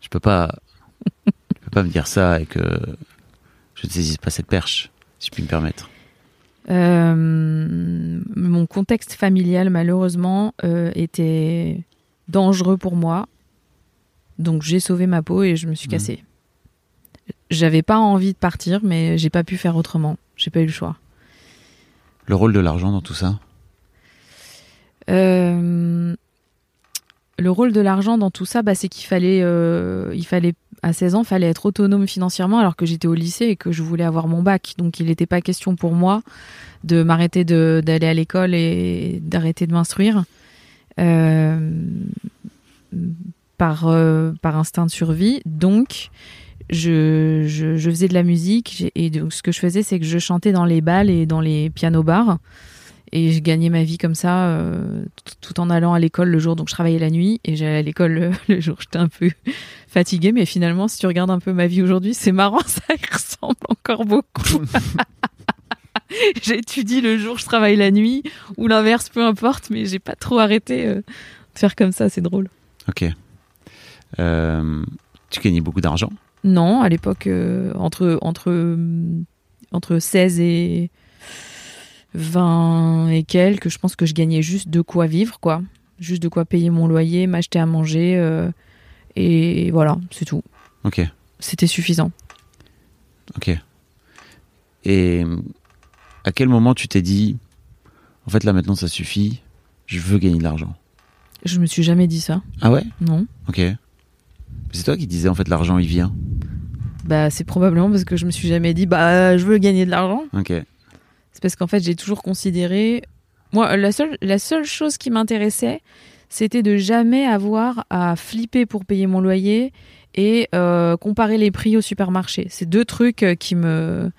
Speaker 2: Je peux pas, je peux pas me dire ça et que je ne saisisse pas cette perche, si je puis me permettre.
Speaker 1: Euh, mon contexte familial, malheureusement, euh, était dangereux pour moi. Donc j'ai sauvé ma peau et je me suis
Speaker 2: Mhm.
Speaker 1: cassée. J'avais pas envie de partir, mais j'ai pas pu faire autrement. J'ai pas eu le choix.
Speaker 2: Le rôle de l'argent dans tout ça?
Speaker 1: Euh, le rôle de l'argent dans tout ça, bah, c'est qu'il fallait, euh, il fallait à 16 ans, fallait être autonome financièrement alors que j'étais au lycée et que je voulais avoir mon bac. Donc il n'était pas question pour moi de m'arrêter d'aller à l'école et d'arrêter de m'instruire euh, par, instinct de survie. Donc je, faisais de la musique et donc ce que je faisais, c'est que je chantais dans les bals et dans les pianos bars. Et je gagnais ma vie comme ça, euh, tout- en allant à l'école le jour. Donc je travaillais la nuit et j'allais à l'école le, le jour. J'étais un peu fatiguée, mais finalement, si tu regardes un peu ma vie aujourd'hui, c'est marrant, ça y ressemble encore beaucoup. J'étudie le jour, je travaille la nuit, ou l'inverse, peu importe, mais j'ai pas trop arrêté euh, de faire comme ça, c'est drôle.
Speaker 2: Ok. Euh, tu gagnais beaucoup d'argent?
Speaker 1: Non, à l'époque, entre, entre, hum, entre 16 et 20 et quelques, je pense que je gagnais juste de quoi vivre, quoi. Juste de quoi payer mon loyer, m'acheter à manger, euh, et voilà, c'est tout.
Speaker 2: Ok,
Speaker 1: C'était suffisant.
Speaker 2: ok. Et à quel moment tu t'es dit, en fait là maintenant ça suffit, je veux gagner de l'argent
Speaker 1: Je me suis jamais dit ça,
Speaker 2: Ah ouais?
Speaker 1: Non.
Speaker 2: Ok. C'est toi qui disais en fait l'argent il vient.
Speaker 1: Bah, c'est probablement parce que je me suis jamais dit, bah, je veux gagner de l'argent.
Speaker 2: Ok.
Speaker 1: C'est parce qu'en fait, j'ai toujours considéré. Moi, la seule, la seule chose qui m'intéressait, c'était de jamais avoir à flipper pour payer mon loyer et euh, comparer les prix au supermarché. C'est deux trucs euh, qui me.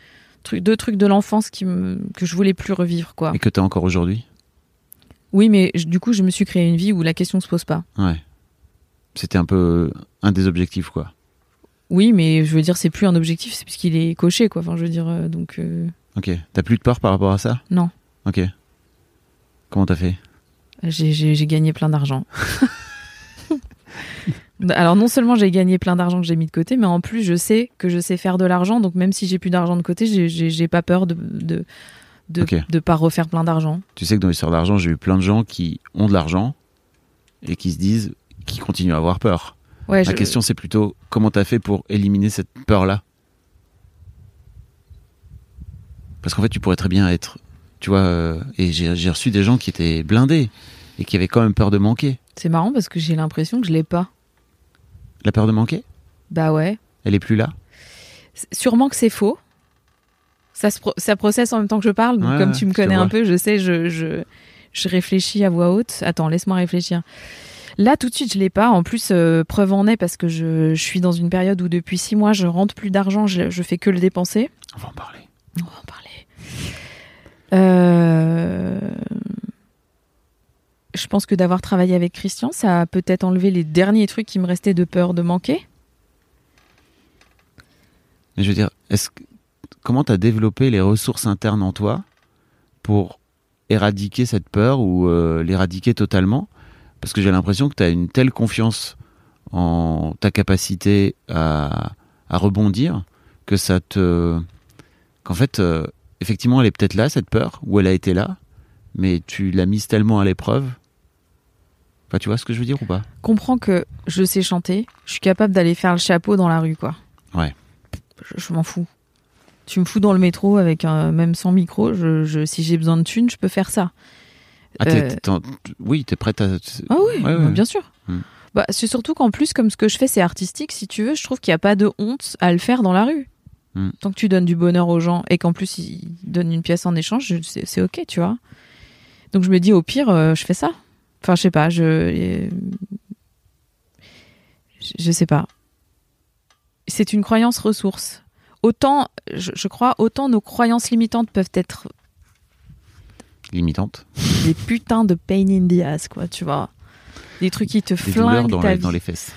Speaker 1: Deux trucs de l'enfance qui me, que je voulais plus revivre, quoi.
Speaker 2: Et que t'as encore aujourd'hui?
Speaker 1: Oui, mais je- du coup, je me suis créé une vie où la question se pose pas.
Speaker 2: Ouais. C'était un peu un des objectifs quoi.
Speaker 1: Oui, mais je veux dire, c'est plus un objectif, c'est puisqu'il est coché, quoi. Enfin, je veux dire, euh, donc. euh,
Speaker 2: Ok. T'as plus de peur par rapport à ça?
Speaker 1: Non.
Speaker 2: Ok. Comment t'as fait?
Speaker 1: J'ai- gagné plein d'argent. Alors non seulement j'ai gagné plein d'argent que j'ai mis de côté, mais en plus je sais que je sais faire de l'argent. Donc même si j'ai plus d'argent de côté, j'ai- pas peur de de de,
Speaker 2: Ok.
Speaker 1: de pas refaire plein d'argent.
Speaker 2: Tu sais que dans l'histoire d'argent, j'ai eu plein de gens qui ont de l'argent et qui se disent, qui continuent à avoir peur.
Speaker 1: Ouais,
Speaker 2: La
Speaker 1: je-
Speaker 2: question, c'est plutôt comment t'as fait pour éliminer cette peur-là? Parce qu'en fait, tu pourrais très bien être, tu vois, euh, et j'ai reçu des gens qui étaient blindés et qui avaient quand même peur de manquer.
Speaker 1: c'est marrant parce que j'ai l'impression que je l'ai pas.
Speaker 2: La peur de manquer,
Speaker 1: Bah ouais.
Speaker 2: elle est plus là?
Speaker 1: Sûrement que c'est faux. Ça se pro- ça processe en même temps que je parle. Donc
Speaker 2: Ouais,
Speaker 1: comme tu me connais un peu, je sais, je je je réfléchis à voix haute. Attends, laisse-moi réfléchir. Là, tout de suite, je l'ai pas. En plus, euh, preuve en est parce que je, je suis dans une période où depuis six mois, je rentre plus d'argent, je, je fais que le dépenser.
Speaker 2: On va en parler.
Speaker 1: On va en parler. Euh, Je pense que d'avoir travaillé avec Christian, ça a peut-être enlevé les derniers trucs qui me restaient de peur de manquer.
Speaker 2: Mais je veux dire, est-ce comment t'as développé les ressources internes en toi pour éradiquer cette peur ou euh, l'éradiquer totalement? Parce que j'ai l'impression que tu as une telle confiance en ta capacité à, à rebondir que ça te. qu'en fait, euh, effectivement, elle est peut-être là, cette peur, ou elle a été là, mais tu l'as mise tellement à l'épreuve. Enfin, tu vois ce que je veux dire ou pas?
Speaker 1: Comprends que je sais chanter, je suis capable d'aller faire le chapeau dans la rue, quoi.
Speaker 2: Ouais.
Speaker 1: je, je m'en fous. Tu me fous dans le métro avec un, même sans micro, je, je- si j'ai besoin de thunes, je peux faire ça.
Speaker 2: Ah, t'es-
Speaker 1: Euh,
Speaker 2: t'es en- oui, t'es prête à.
Speaker 1: Ah oui,
Speaker 2: Ouais,
Speaker 1: bah,
Speaker 2: ouais.
Speaker 1: bien sûr.
Speaker 2: Hmm.
Speaker 1: Bah, c'est surtout qu'en plus, comme ce que je fais, c'est artistique, si tu veux, je trouve qu'il n'y a pas de honte à le faire dans la rue.
Speaker 2: Hmm.
Speaker 1: Tant que tu donnes du bonheur aux gens et qu'en plus ils donnent une pièce en échange, c'est ok, tu vois. Donc je me dis, au pire, euh, je fais ça. Enfin, je sais pas, je. euh, je- sais pas. C'est une croyance ressource. Autant, je, je crois, autant nos croyances limitantes peuvent être
Speaker 2: Limitante.
Speaker 1: des putains de pain in the ass, quoi, tu vois. Des trucs qui te
Speaker 2: Des
Speaker 1: flinguent
Speaker 2: dans,
Speaker 1: ta
Speaker 2: les,
Speaker 1: vie,
Speaker 2: dans les fesses.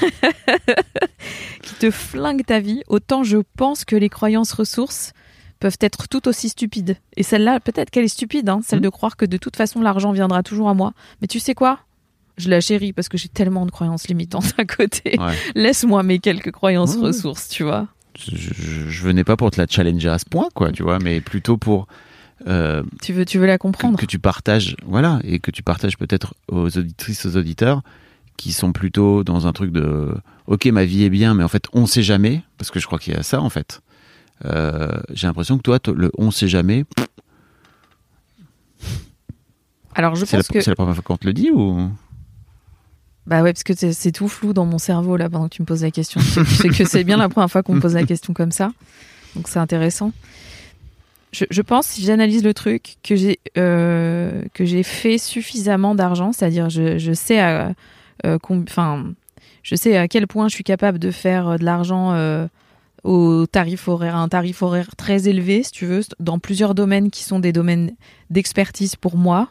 Speaker 1: qui te flinguent ta vie. Autant je pense que les croyances ressources peuvent être tout aussi stupides. Et celle-là, peut-être qu'elle est stupide, hein, celle
Speaker 2: Mhm.
Speaker 1: de croire que de toute façon l'argent viendra toujours à moi. Mais tu sais quoi? Je la chéris parce que j'ai tellement de croyances limitantes à côté.
Speaker 2: Ouais.
Speaker 1: Laisse-moi mes quelques croyances
Speaker 2: Ouais.
Speaker 1: ressources, tu vois.
Speaker 2: Je, je- je venais pas pour te la challenger à ce point, quoi, tu vois, mais plutôt pour euh,
Speaker 1: Tu veux, tu veux la comprendre
Speaker 2: que tu partages, voilà, et que tu partages peut-être aux auditrices, aux auditeurs qui sont plutôt dans un truc de ok, ma vie est bien, mais en fait, on sait jamais, parce que je crois qu'il y a ça, en fait. Euh, J'ai l'impression que toi, le on sait jamais,
Speaker 1: Alors je
Speaker 2: la,
Speaker 1: pense que
Speaker 2: c'est la première fois qu'on te le dit ou?
Speaker 1: Bah ouais, parce que c'est c'est tout flou dans mon cerveau là pendant que tu me poses la question. C'est que c'est bien la première fois qu'on me pose la question comme ça. Donc c'est intéressant. Je, pense, si j'analyse le truc, que j'ai euh, que j'ai fait suffisamment d'argent, c'est-à-dire je, je sais à euh, enfin je sais à quel point je suis capable de faire euh, de l'argent euh, au tarif horaire, un tarif horaire très élevé, si tu veux, dans plusieurs domaines qui sont des domaines d'expertise pour moi.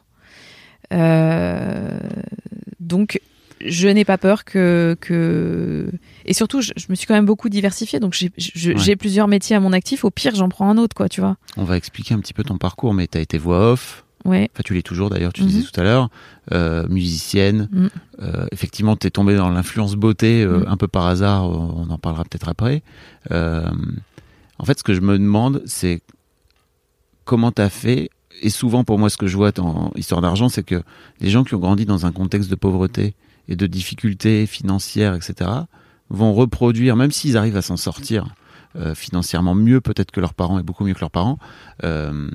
Speaker 1: Donc je n'ai pas peur que, que... et surtout je, je me suis quand même beaucoup diversifiée donc j'ai
Speaker 2: Ouais.
Speaker 1: plusieurs métiers à mon actif au pire j'en prends un autre quoi tu vois
Speaker 2: On va expliquer un petit peu ton parcours, mais tu as été voix off,
Speaker 1: ouais
Speaker 2: enfin tu l'es toujours d'ailleurs, tu
Speaker 1: Mhm.
Speaker 2: disais tout à l'heure, euh, musicienne.
Speaker 1: Mhm.
Speaker 2: Euh, effectivement, tu es tombé dans l'influence beauté euh,
Speaker 1: Mhm.
Speaker 2: un peu par hasard, on en parlera peut-être après. En fait, ce que je me demande, c'est comment tu as fait. Et souvent, pour moi, ce que je vois dans Histoire d'argent, c'est que les gens qui ont grandi dans un contexte de pauvreté et de difficultés financières, etc., vont reproduire, même s'ils arrivent à s'en sortir euh, financièrement mieux peut-être que leurs parents et beaucoup mieux que leurs parents, euh,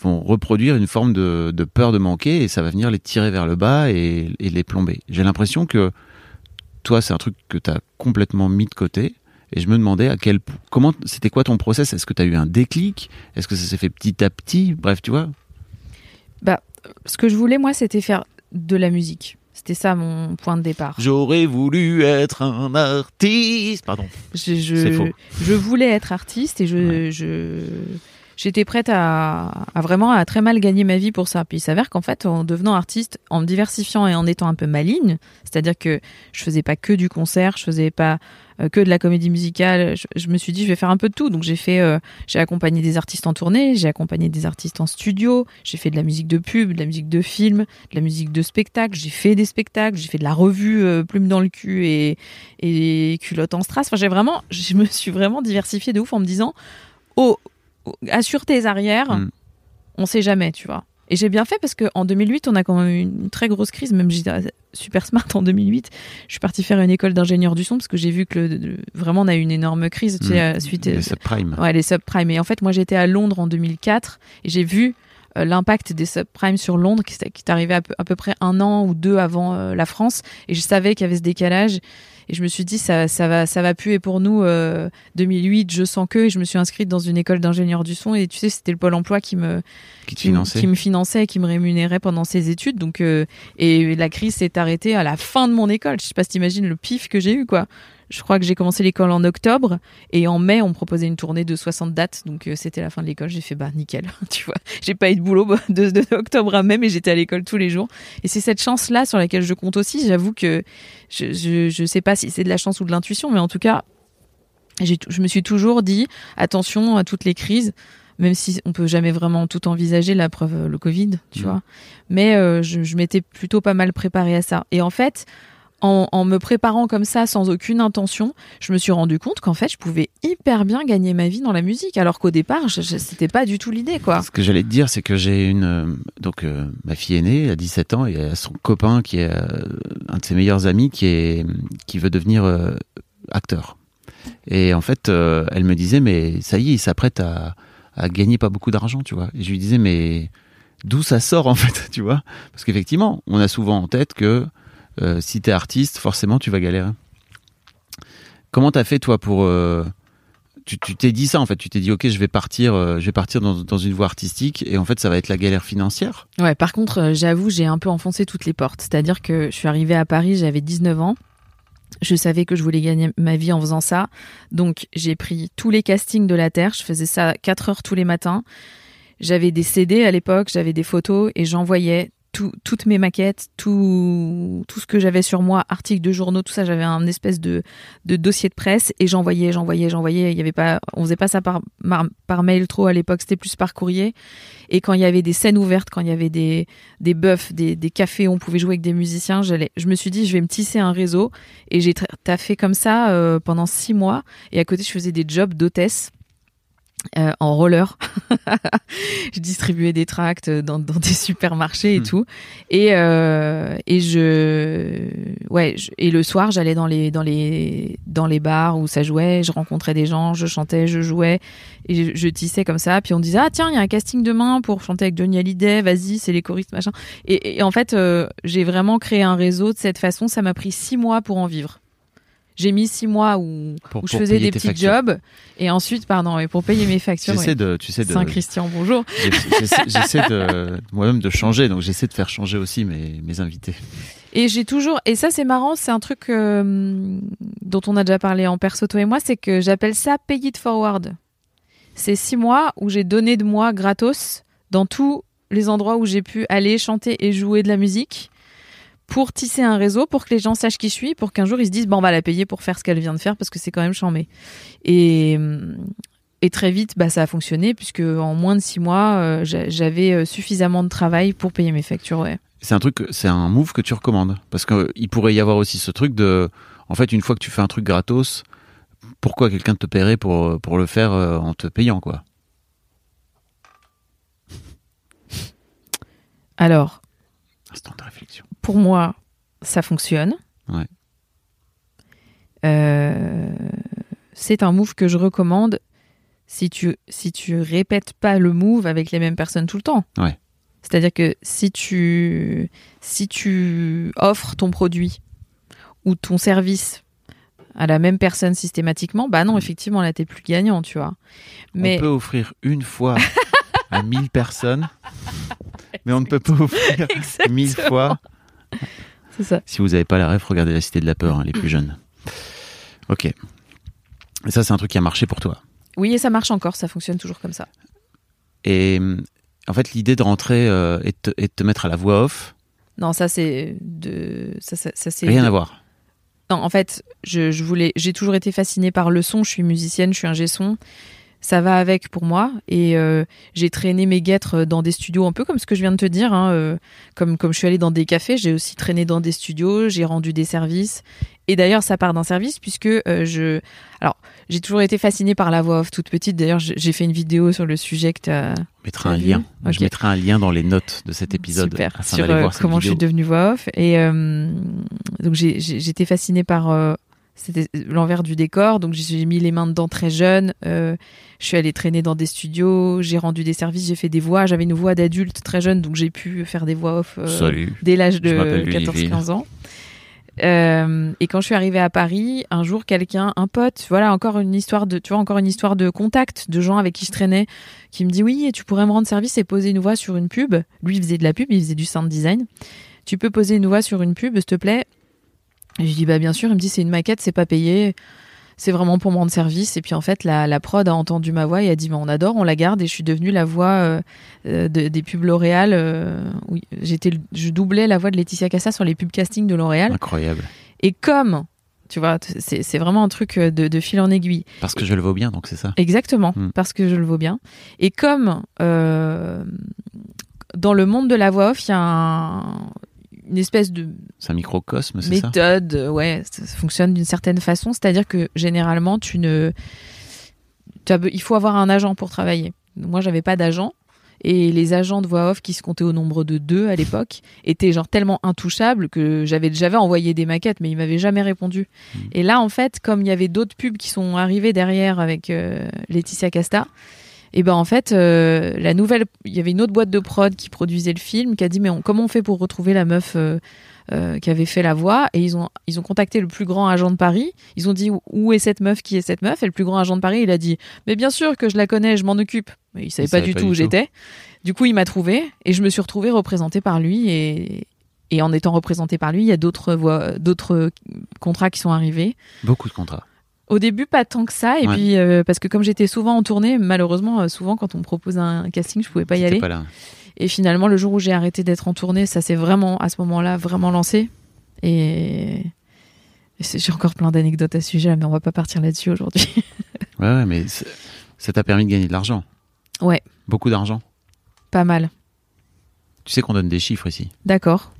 Speaker 2: vont reproduire une forme de, peur de manquer et ça va venir les tirer vers le bas et, les plomber. J'ai l'impression que toi, c'est un truc que tu as complètement mis de côté. Et je me demandais à quel comment c'était quoi ton process? Est-ce que tu as eu un déclic? Est-ce que ça s'est fait petit à petit? Bref, tu vois.
Speaker 1: ce que je voulais moi c'était faire de la musique c'était ça mon point de départ
Speaker 2: J'aurais voulu être un artiste. Pardon.
Speaker 1: je, je,
Speaker 2: faux.
Speaker 1: je voulais être artiste et je, je j'étais prête à, à vraiment à très mal gagner ma vie pour ça. Puis il s'avère qu'en fait, en devenant artiste, en me diversifiant et en étant un peu maligne, c'est-à-dire que je faisais pas que du concert, je faisais pas que de la comédie musicale. Je, je me suis dit, je vais faire un peu de tout. Donc j'ai fait, euh, j'ai accompagné des artistes en tournée, j'ai accompagné des artistes en studio, j'ai fait de la musique de pub, de la musique de film, de la musique de spectacle, j'ai fait des spectacles, j'ai fait de la revue euh, plume dans le cul et et culotte en strass. Enfin, j'ai vraiment, je me suis vraiment diversifiée de ouf en me disant, oh, oh, assure tes arrières,
Speaker 2: Mm.
Speaker 1: on sait jamais, tu vois. Et j'ai bien fait parce que en 2008, on a quand même eu une très grosse crise. Même j'étais super smart en 2008. Je suis partie faire une école d'ingénieur du son parce que j'ai vu que le- le- vraiment on a eu une énorme crise tu sais,
Speaker 2: Mm.
Speaker 1: suite.
Speaker 2: Les subprimes.
Speaker 1: Ouais, les subprimes. Et en fait, moi, j'étais à Londres en 2004 et j'ai vu euh, l'impact des subprimes sur Londres qui, est arrivé à peu, à peu près un an ou deux avant euh, la France. Et je savais qu'il y avait ce décalage. Et je me suis dit, ça, ça va, ça va puer pour nous. euh, 2008, je sens que. Et je me suis inscrite dans une école d'ingénieur du son. Et tu sais, c'était le Pôle emploi qui me, qui me finançait et qui me rémunérait pendant ces études. Donc, euh, et la crise s'est arrêtée à la fin de mon école. Je sais pas si t'imagines le pif que j'ai eu, quoi. Je crois que j'ai commencé l'école en octobre et en mai, on me proposait une tournée de 60 dates. Donc, euh, c'était la fin de l'école. J'ai fait, bah, nickel. tu vois, j'ai pas eu de boulot bah, de, de octobre à mai, mais j'étais à l'école tous les jours. Et c'est cette chance-là sur laquelle je compte aussi. J'avoue que je, je, je sais pas si c'est de la chance ou de l'intuition, mais en tout cas, je me suis toujours dit, attention à toutes les crises même si on peut jamais vraiment tout envisager, la preuve, euh, le Covid, tu
Speaker 2: Mhm.
Speaker 1: vois. Mais euh, je, je m'étais plutôt pas mal préparée à ça. Et en fait, en, me préparant comme ça, sans aucune intention, je me suis rendu compte qu'en fait, je pouvais hyper bien gagner ma vie dans la musique, alors qu'au départ, c'était pas du tout l'idée, quoi.
Speaker 2: Ce que j'allais te dire, c'est que j'ai une. euh, donc, euh, ma fille est née, à 17 ans, et elle a son copain qui est euh, un de ses meilleurs amis qui, est, qui veut devenir acteur. Et en fait, elle me disait, mais ça y est, il s'apprête à, à gagner pas beaucoup d'argent, tu vois. Et je lui disais, mais d'où ça sort en fait, tu vois? Parce qu'effectivement, on a souvent en tête que euh, si t'es artiste, forcément, tu vas galérer. Comment t'as fait toi pour euh, tu tu t'es dit ça en fait Tu t'es dit ok, je vais partir, euh, je vais partir dans, dans une voie artistique et en fait ça va être la galère financière.
Speaker 1: Ouais, par contre, j'avoue, j'ai un peu enfoncé toutes les portes. C'est-à-dire que je suis arrivée à Paris, j'avais 19 ans. Je savais que je voulais gagner ma vie en faisant ça. Donc, j'ai pris tous les castings de la Terre. Je faisais ça 4 heures tous les matins. J'avais des CD à l'époque, j'avais des photos et j'envoyais tout- toutes mes maquettes, tout, tout ce que j'avais sur moi, articles de journaux, tout ça. J'avais un espèce de, de dossier de presse et j'envoyais, j'envoyais, j'envoyais. Il y avait pas, on faisait pas ça par, par, mail trop à l'époque, c'était plus par courrier. Et quand il y avait des scènes ouvertes, quand il y avait des, des buffs, des, des cafés où on pouvait jouer avec des musiciens, j'allais, je me suis dit, je vais me tisser un réseau. Et j'ai taffé comme ça euh, pendant six mois. Et à côté, je faisais des jobs d'hôtesse. Euh, en roller, je distribuais des tracts dans, dans des supermarchés et
Speaker 2: Hmm.
Speaker 1: tout, et euh, et je ouais je- et le soir j'allais dans les dans les dans les bars où ça jouait, je rencontrais des gens, je chantais, je jouais, et je, je tissais comme ça. Puis on disait ah tiens il y a un casting demain pour chanter avec Johnny Hallyday, vas-y c'est les choristes machin. Et, et en fait euh, j'ai vraiment créé un réseau de cette façon. Ça m'a pris six mois pour en vivre. J'ai mis six mois où,
Speaker 2: Pour,
Speaker 1: où je faisais des petits
Speaker 2: factures.
Speaker 1: jobs et ensuite pardon et pour payer mes factures.
Speaker 2: J'essaie de, tu sais de,
Speaker 1: Saint Christian bonjour.
Speaker 2: j'essaie de moi-même de changer, donc j'essaie de faire changer aussi mes, mes invités.
Speaker 1: Et j'ai toujours, et ça c'est marrant, c'est un truc euh, dont on a déjà parlé en perso toi et moi, c'est que j'appelle ça pay it forward. C'est six mois où j'ai donné de moi gratos dans tous les endroits où j'ai pu aller chanter et jouer de la musique pour tisser un réseau, pour que les gens sachent qui je suis, pour qu'un jour ils se disent bon on va la payer pour faire ce qu'elle vient de faire parce que c'est quand même chambé. Et euh, et très vite, bah, ça a fonctionné puisque en moins de six mois, euh, j'a- j'avais euh, suffisamment de travail pour payer mes factures. Ouais.
Speaker 2: C'est un truc, c'est un move que tu recommandes parce qu'il pourrait y avoir aussi ce truc de, en fait, une fois que tu fais un truc gratos, pourquoi quelqu'un te paierait pour pour le faire en te payant quoi?
Speaker 1: Alors,
Speaker 2: Instant de réflexion.
Speaker 1: Pour moi, ça fonctionne.
Speaker 2: Ouais.
Speaker 1: Euh, c'est un move que je recommande si tu, si tu répètes pas le move avec les mêmes personnes tout le temps.
Speaker 2: Ouais.
Speaker 1: C'est-à-dire que si tu, si tu offres ton produit ou ton service à la même personne systématiquement, bah non, effectivement, là, t'es plus gagnant, tu vois. Mais
Speaker 2: On peut offrir une fois à 1000 personnes, mais on ne peut pas offrir
Speaker 1: Exactement.
Speaker 2: 1000 fois.
Speaker 1: c'est ça.
Speaker 2: Si vous n'avez pas la ref, regardez La Cité de la Peur, hein, les plus jeunes. Ok. Et ça, c'est un truc qui a marché pour toi.
Speaker 1: Oui, et ça marche encore, ça fonctionne toujours comme ça.
Speaker 2: Et en fait, l'idée de rentrer euh, et, de te, et de te mettre à la voix off,
Speaker 1: Non, ça c'est de ça, ça, ça, c'est
Speaker 2: rien
Speaker 1: de-
Speaker 2: à voir.
Speaker 1: Non, en fait, je, je voulais, j'ai toujours été fascinée par le son. Je suis musicienne, je suis un son. Ça va avec pour moi. Et euh, j'ai traîné mes guêtres dans des studios, un peu comme ce que je viens de te dire. hein, euh, comme, comme je suis allée dans des cafés, j'ai aussi traîné dans des studios, j'ai rendu des services. Et d'ailleurs, ça part d'un service puisque euh, je. Alors, j'ai toujours été fascinée par la voix off toute petite. D'ailleurs, j'ai fait une vidéo sur le sujet que tu as.
Speaker 2: Je mettrai un
Speaker 1: vu
Speaker 2: lien. Je mettrai un lien dans les notes de cet épisode
Speaker 1: Super.
Speaker 2: afin
Speaker 1: Sur euh,
Speaker 2: voir
Speaker 1: comment je suis devenue voix off. Et euh, donc j'étais fascinée par euh, c'était l'envers du décor. Donc j'ai mis les mains dedans très jeune. Euh, je suis allée traîner dans des studios. J'ai rendu des services. J'ai fait des voix. J'avais une voix d'adulte très jeune, donc j'ai pu faire des voix off. euh, dès l'âge de
Speaker 2: Ludivine.
Speaker 1: 14-15 ans. Euh, et quand je suis arrivée à Paris, un jour, quelqu'un, un pote, voilà, encore une histoire de, tu vois, encore une histoire de contact, de gens avec qui je traînais, qui me dit oui, tu pourrais me rendre service et poser une voix sur une pub. Lui, il faisait de la pub, il faisait du sound design. Tu peux poser une voix sur une pub, s'il te plaît? Et je dis bah bien sûr. Il me dit c'est une maquette, c'est pas payé. C'est vraiment pour me rendre service. Et puis en fait, la, la prod a entendu ma voix et a dit mais on adore, on la garde. Et je suis devenue la voix euh, euh, de- des pubs L'Oréal. euh, oui, j'étais, je doublais la voix de Laetitia Cassa sur les pubs casting de L'Oréal.
Speaker 2: Incroyable.
Speaker 1: Et comme, tu vois, c'est, c'est vraiment un truc de, de fil en aiguille.
Speaker 2: Parce que je le vaux bien, donc c'est ça.
Speaker 1: Exactement,
Speaker 2: Mm.
Speaker 1: parce que je le vaux bien. Et comme euh, dans le monde de la voix off, il y a un- une espèce de
Speaker 2: C'est un microcosme, c'est ça
Speaker 1: méthode, euh, ouais, ça fonctionne d'une certaine façon. C'est-à-dire que généralement, tu ne, tu as be- il faut avoir un agent pour travailler. Moi, j'avais pas d'agent. Et les agents de voix off qui se comptaient au nombre de deux à l'époque étaient genre tellement intouchables que j'avais j'avais envoyé des maquettes, mais ils m'avaient jamais répondu. Et là, en fait, comme il y avait d'autres pubs qui sont arrivés derrière avec euh, Laetitia Casta, et ben en fait, euh, la nouvelle, il y avait une autre boîte de prod qui produisait le film, qui a dit mais on- comment on fait pour retrouver la meuf euh, euh, qui avait fait la voix? Et ils ont ils ont contacté le plus grand agent de Paris. Ils ont dit où- est cette meuf, qui est cette meuf? Et le plus grand agent de Paris, il a dit mais bien sûr que je la connais, je m'en occupe. Mais il savait
Speaker 2: Il
Speaker 1: pas
Speaker 2: savait
Speaker 1: du
Speaker 2: pas
Speaker 1: tout
Speaker 2: du
Speaker 1: où j'étais. Du coup, il m'a trouvé et je me suis retrouvée représentée par lui et et en étant représentée par lui, il y a d'autres voix, d'autres contrats qui sont arrivés.
Speaker 2: Beaucoup de contrats.
Speaker 1: Au début, pas tant que ça. Et
Speaker 2: Ouais.
Speaker 1: puis, euh, parce que comme j'étais souvent en tournée, malheureusement, euh, souvent quand on me propose un casting, je pouvais pas y aller.
Speaker 2: pas là.
Speaker 1: Et finalement, le jour où j'ai arrêté d'être en tournée, ça s'est vraiment, à ce moment-là, vraiment lancé. Et, et j'ai encore plein d'anecdotes à ce sujet, mais on va pas partir là-dessus aujourd'hui.
Speaker 2: Ouais, ouais, mais ça t'a permis de gagner de l'argent.
Speaker 1: Ouais.
Speaker 2: Beaucoup d'argent.
Speaker 1: pas mal.
Speaker 2: Tu sais qu'on donne des chiffres ici.
Speaker 1: D'accord.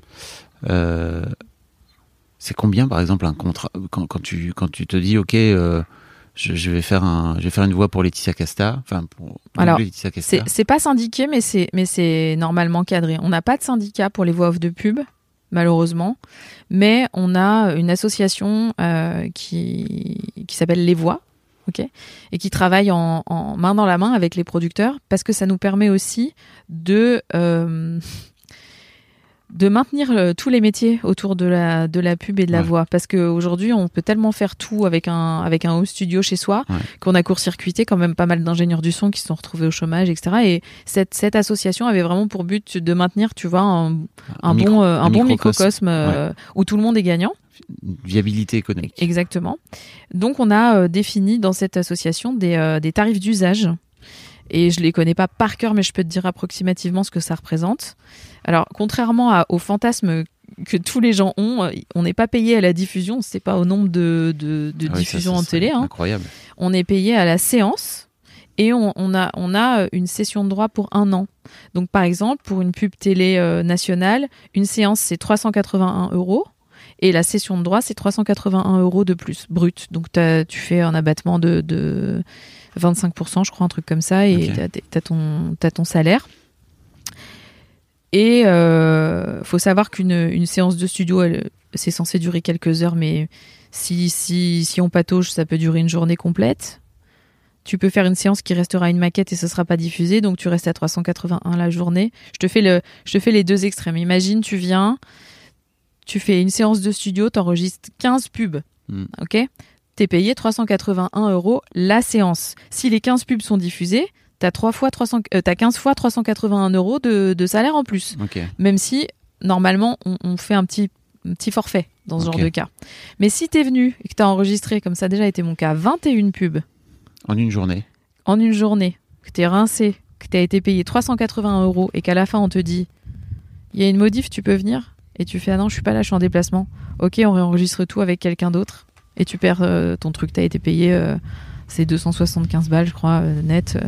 Speaker 2: Euh, c'est combien, par exemple, un contrat quand, quand tu quand tu te dis, ok, euh, je, je vais faire un, je vais faire une voix pour Laetitia Casta, enfin pour
Speaker 1: Alors,
Speaker 2: Laetitia Casta.
Speaker 1: C'est pas syndiqué, mais c'est mais c'est normalement cadré. On n'a pas de syndicat pour les voix off de pub, malheureusement, mais on a une association euh, qui qui s'appelle Les Voix, ok, et qui travaille en, en main dans la main avec les producteurs parce que ça nous permet aussi de euh, de maintenir euh, tous les métiers autour de la de la pub et de la
Speaker 2: Ouais.
Speaker 1: voix parce qu'aujourd'hui on peut tellement faire tout avec un avec un home studio chez soi
Speaker 2: Ouais.
Speaker 1: qu'on a court-circuité quand même pas mal d'ingénieurs du son qui se sont retrouvés au chômage etc et cette cette association avait vraiment pour but de maintenir tu vois un, bon euh, un,
Speaker 2: un
Speaker 1: bon
Speaker 2: microcosme.
Speaker 1: microcosme euh, où tout le monde est gagnant
Speaker 2: viabilité économique.
Speaker 1: Exactement. Donc on a défini dans cette association des, des tarifs d'usage. Et je les connais pas par cœur, mais je peux te dire approximativement ce que ça représente. Alors, contrairement à- au fantasme que tous les gens ont, euh, on n'est pas payé à la diffusion, c'est pas au nombre de, de, de
Speaker 2: Ah oui,
Speaker 1: diffusions
Speaker 2: ça
Speaker 1: en télé. hein.
Speaker 2: Incroyable.
Speaker 1: On est payé à la séance et on, on a, on a euh, une session de droit pour un an. Donc, par exemple, pour une pub télé euh, nationale, une séance, c'est 381 euros. Et la session de droit, c'est 381 euros de plus, brut. Donc, tu fais un abattement de, de 25%, je crois, un truc comme ça, et
Speaker 2: Ok.
Speaker 1: t'as t'as ton, salaire. Et euh, faut savoir qu'une une séance de studio, c'est censé durer quelques heures, mais si, si, si on patauge, ça peut durer une journée complète. Tu peux faire une séance qui restera une maquette et ce sera pas diffusé, donc tu restes à 381 la journée. Je te fais, le, je te fais les deux extrêmes. Imagine, tu viens, tu fais une séance de studio, t'enregistres 15 pubs,
Speaker 2: Hmm.
Speaker 1: ok? T'es payé 381 euros la séance. Si les 15 pubs sont diffusées, t'as trois fois 300, euh, t'as 15 fois 381 euros de, de salaire en plus même si normalement on, on fait un petit, un petit forfait dans ce genre de cas. Mais si t'es venu et que t'as enregistré, comme ça a déjà été mon cas, 21 pubs
Speaker 2: En une journée.
Speaker 1: en une journée, que t'es rincé, que t'as été payé 380 euros et qu'à la fin on te dit il y a une modif, tu peux venir? Et tu fais ah non je suis pas là, je suis en déplacement. Ok, on réenregistre tout avec quelqu'un d'autre et tu perds euh, ton truc, t'as été payé euh, c'est 275 balles je crois euh, net.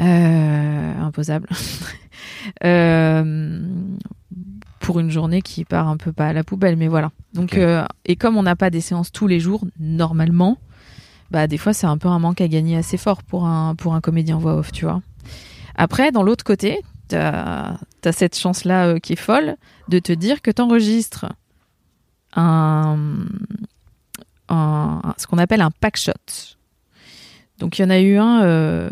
Speaker 1: euh, imposable. Pour une journée qui part un peu pas à la poubelle, mais voilà. Donc, et comme on n'a pas des séances tous les jours, normalement, bah des fois c'est un peu un manque à gagner assez fort pour un pour un comédien voix off, tu vois. Après, dans l'autre côté, t'as as cette chance-là euh, qui est folle de te dire que t'enregistres un, un- ce qu'on appelle un pack shot. Donc il y en a eu un, euh,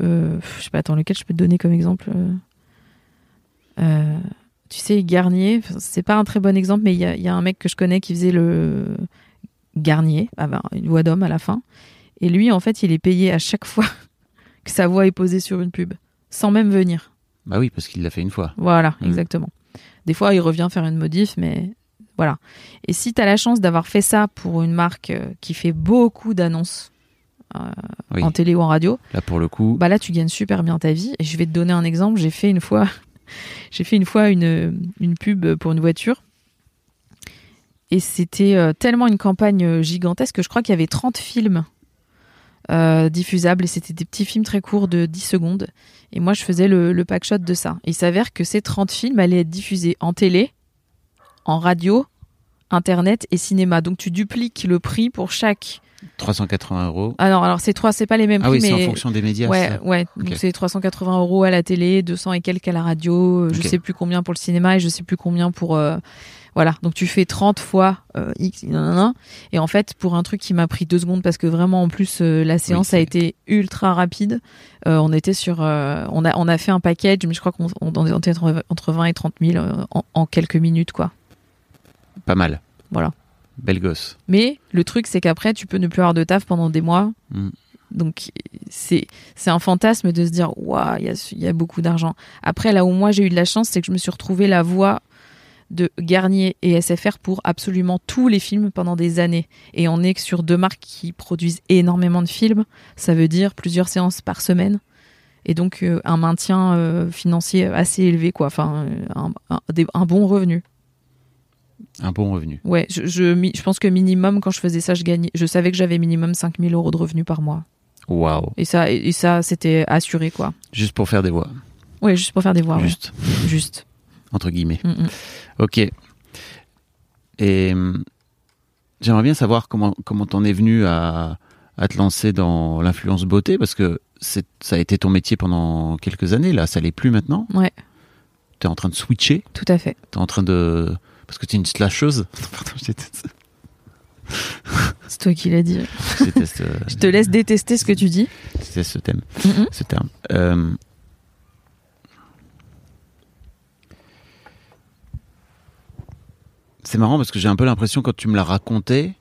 Speaker 1: euh, je sais pas, attends, lequel je peux te donner comme exemple euh, Tu sais, Garnier, c'est pas un très bon exemple, mais il y y a un mec que je connais qui faisait le Garnier, avec une voix d'homme à la fin. Et lui, en fait, il est payé à chaque fois que sa voix est posée sur une pub, sans même venir.
Speaker 2: Bah oui, parce qu'il l'a fait une fois.
Speaker 1: Voilà,
Speaker 2: Mhm.
Speaker 1: exactement. Des fois, il revient faire une modif, mais voilà. Et si tu as la chance d'avoir fait ça pour une marque euh, qui fait beaucoup d'annonces
Speaker 2: Oui.
Speaker 1: en télé ou en radio,
Speaker 2: Là, pour le coup,
Speaker 1: bah là, tu gagnes super bien ta vie. Et je vais te donner un exemple. J'ai fait une fois, j'ai fait une fois une, une pub pour une voiture. Et c'était euh, tellement une campagne euh, gigantesque que je crois qu'il y avait 30 films euh, diffusables. Et c'était des petits films très courts de 10 secondes. Et moi, je faisais le, le pack shot de ça. Et il s'avère que ces 30 films allaient être diffusés en télé, en radio, internet et cinéma. Donc tu dupliques le prix pour chaque
Speaker 2: 380 euros.
Speaker 1: Alors, alors c'est trois, c'est pas les mêmes
Speaker 2: Ah
Speaker 1: prix,
Speaker 2: oui, c'est en fonction des médias.
Speaker 1: ouais,
Speaker 2: ça.
Speaker 1: ouais. Donc c'est 380 euros à la télé, 200 et quelques à la radio. euh, Je sais plus combien pour le cinéma et je sais plus combien pour. euh, voilà, donc tu fais 30 fois euh, X, et en fait, pour un truc qui m'a pris deux secondes, parce que vraiment, en plus, euh, la séance a été ultra rapide, euh, on était sur. on, a, on a fait un package, mais je crois qu'on on, on était entre, entre 20 et 30 000 euh, en, en quelques minutes, quoi.
Speaker 2: Pas mal.
Speaker 1: Voilà.
Speaker 2: Belle gosse.
Speaker 1: Mais le truc, c'est qu'après, tu peux ne plus avoir de taf pendant des mois.
Speaker 2: Mm.
Speaker 1: Donc, c'est un fantasme de se dire, waouh, il y y a beaucoup d'argent. Après, là où moi j'ai eu de la chance, c'est que je me suis retrouvé la voix de Garnier et SFR pour absolument tous les films pendant des années. Et on est que sur deux marques qui produisent énormément de films. Ça veut dire plusieurs séances par semaine. Et donc, euh, un maintien euh, financier assez élevé, quoi. Enfin, euh, un, un- des- un bon revenu.
Speaker 2: Un bon revenu.
Speaker 1: Ouais, je, je, pense que minimum, quand je faisais ça, je gagnais. Je savais que j'avais minimum 5000 euros de revenus par mois.
Speaker 2: Waouh.
Speaker 1: Et ça, et, et ça c'était assuré, quoi.
Speaker 2: Juste pour faire des voix.
Speaker 1: Ouais, juste pour faire des voix. ouais.
Speaker 2: Juste.
Speaker 1: Juste.
Speaker 2: Entre guillemets.
Speaker 1: Mm, mm.
Speaker 2: Ok. Et hum, j'aimerais bien savoir comment comment t'en es venu à, à te lancer dans l'influence beauté parce que ça a été ton métier pendant quelques années là, ça l'est plus maintenant.
Speaker 1: Ouais,
Speaker 2: T'es en train de switcher,
Speaker 1: tout à fait.
Speaker 2: t'es en train de parce que t'es une slasheuse. Pardon, je déteste,
Speaker 1: C'est toi qui l'as dit.
Speaker 2: je déteste, euh,
Speaker 1: Je te laisse détester ce que tu dis.
Speaker 2: je déteste ce thème,
Speaker 1: Mm, mm.
Speaker 2: ce terme. Euh, C'est marrant parce que j'ai un peu l'impression quand tu me l'as raconté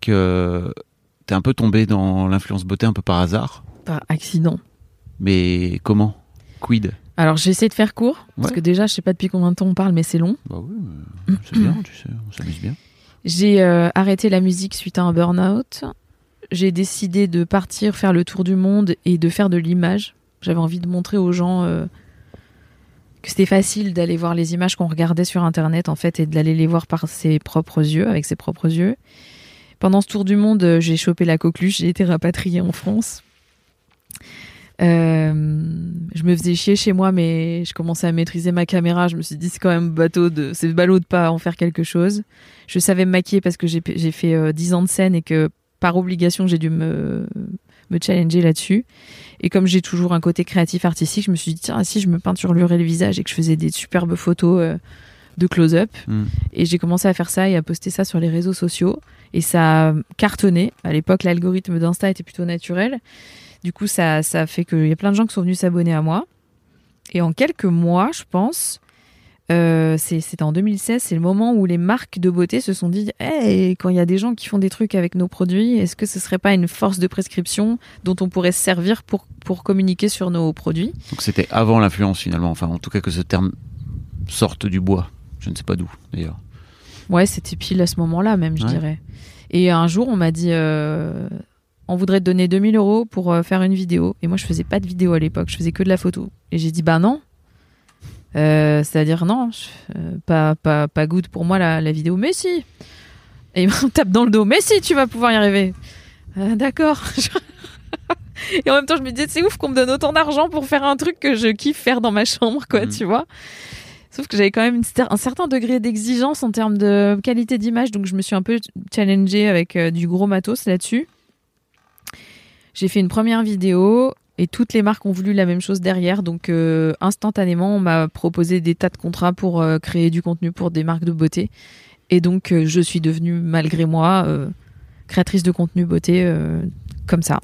Speaker 2: que t'es un peu tombé dans l'influence beauté un peu par hasard.
Speaker 1: Par accident.
Speaker 2: Mais comment? Quid?
Speaker 1: Alors, j'ai essayé de faire court. Parce
Speaker 2: Ouais.
Speaker 1: que déjà, je sais pas depuis combien de temps on parle, mais c'est long.
Speaker 2: Bah oui, mais c'est bien, tu sais, on s'amuse bien.
Speaker 1: J'ai euh, arrêté la musique suite à un burn-out. J'ai décidé de partir faire le tour du monde et de faire de l'image. J'avais envie de montrer aux gens euh, que c'était facile d'aller voir les images qu'on regardait sur Internet, en fait, et d'aller les voir par ses propres yeux, avec ses propres yeux. Pendant ce tour du monde, euh, j'ai chopé la coqueluche, j'ai été rapatriée en France. Euh, je me faisais chier chez moi, mais je commençais à maîtriser ma caméra. Je me suis dit, c'est quand même bateau de, c'est ballot de pas en faire quelque chose. Je savais me maquiller parce que j'ai j'ai fait euh, 10 ans de scène et que par obligation, j'ai dû me, me challenger là-dessus. Et comme j'ai toujours un côté créatif artistique, je me suis dit, tiens, si je me peinturelurais le visage et que je faisais des superbes photos euh, de close-up.
Speaker 2: Mm.
Speaker 1: Et j'ai commencé à faire ça et à poster ça sur les réseaux sociaux. Et ça a cartonné. À l'époque, l'algorithme d'Insta était plutôt naturel. Du coup, ça, ça a fait qu'il y a plein de gens qui sont venus s'abonner à moi. Et en quelques mois, je pense, euh, c'est- c'était en 2016, c'est le moment où les marques de beauté se sont dit Hey, quand il y a des gens qui font des trucs avec nos produits, est-ce que ce serait pas une force de prescription dont on pourrait se servir pour, pour communiquer sur nos produits?
Speaker 2: Donc c'était avant l'influence finalement, enfin en tout cas que ce terme sorte du bois. Je ne sais pas d'où d'ailleurs.
Speaker 1: Ouais, c'était pile à ce moment-là même, je
Speaker 2: Ouais.
Speaker 1: dirais. Et un jour, on m'a dit euh, On voudrait te donner 2000 euros pour euh, faire une vidéo. Et moi, je faisais pas de vidéo à l'époque, je faisais que de la photo. Et j'ai dit Bah non. Euh, C'est-à-dire, non, je- euh, pas, pas, pas good pour moi la, la vidéo. Mais si Et il me tape dans le dos Mais si, tu vas pouvoir y arriver. Euh, D'accord. Et en même temps, je me disais, c'est ouf qu'on me donne autant d'argent pour faire un truc que je kiffe faire dans ma chambre, quoi,
Speaker 2: Mhm.
Speaker 1: tu vois. Sauf que j'avais quand même une un certain degré d'exigence en termes de qualité d'image, donc je me suis un peu challengée avec euh, du gros matos là-dessus. J'ai fait une première vidéo et toutes les marques ont voulu la même chose derrière, donc euh, instantanément, on m'a proposé des tas de contrats pour euh, créer du contenu pour des marques de beauté. Et donc, euh, je suis devenue, malgré moi, créatrice de contenu beauté comme ça.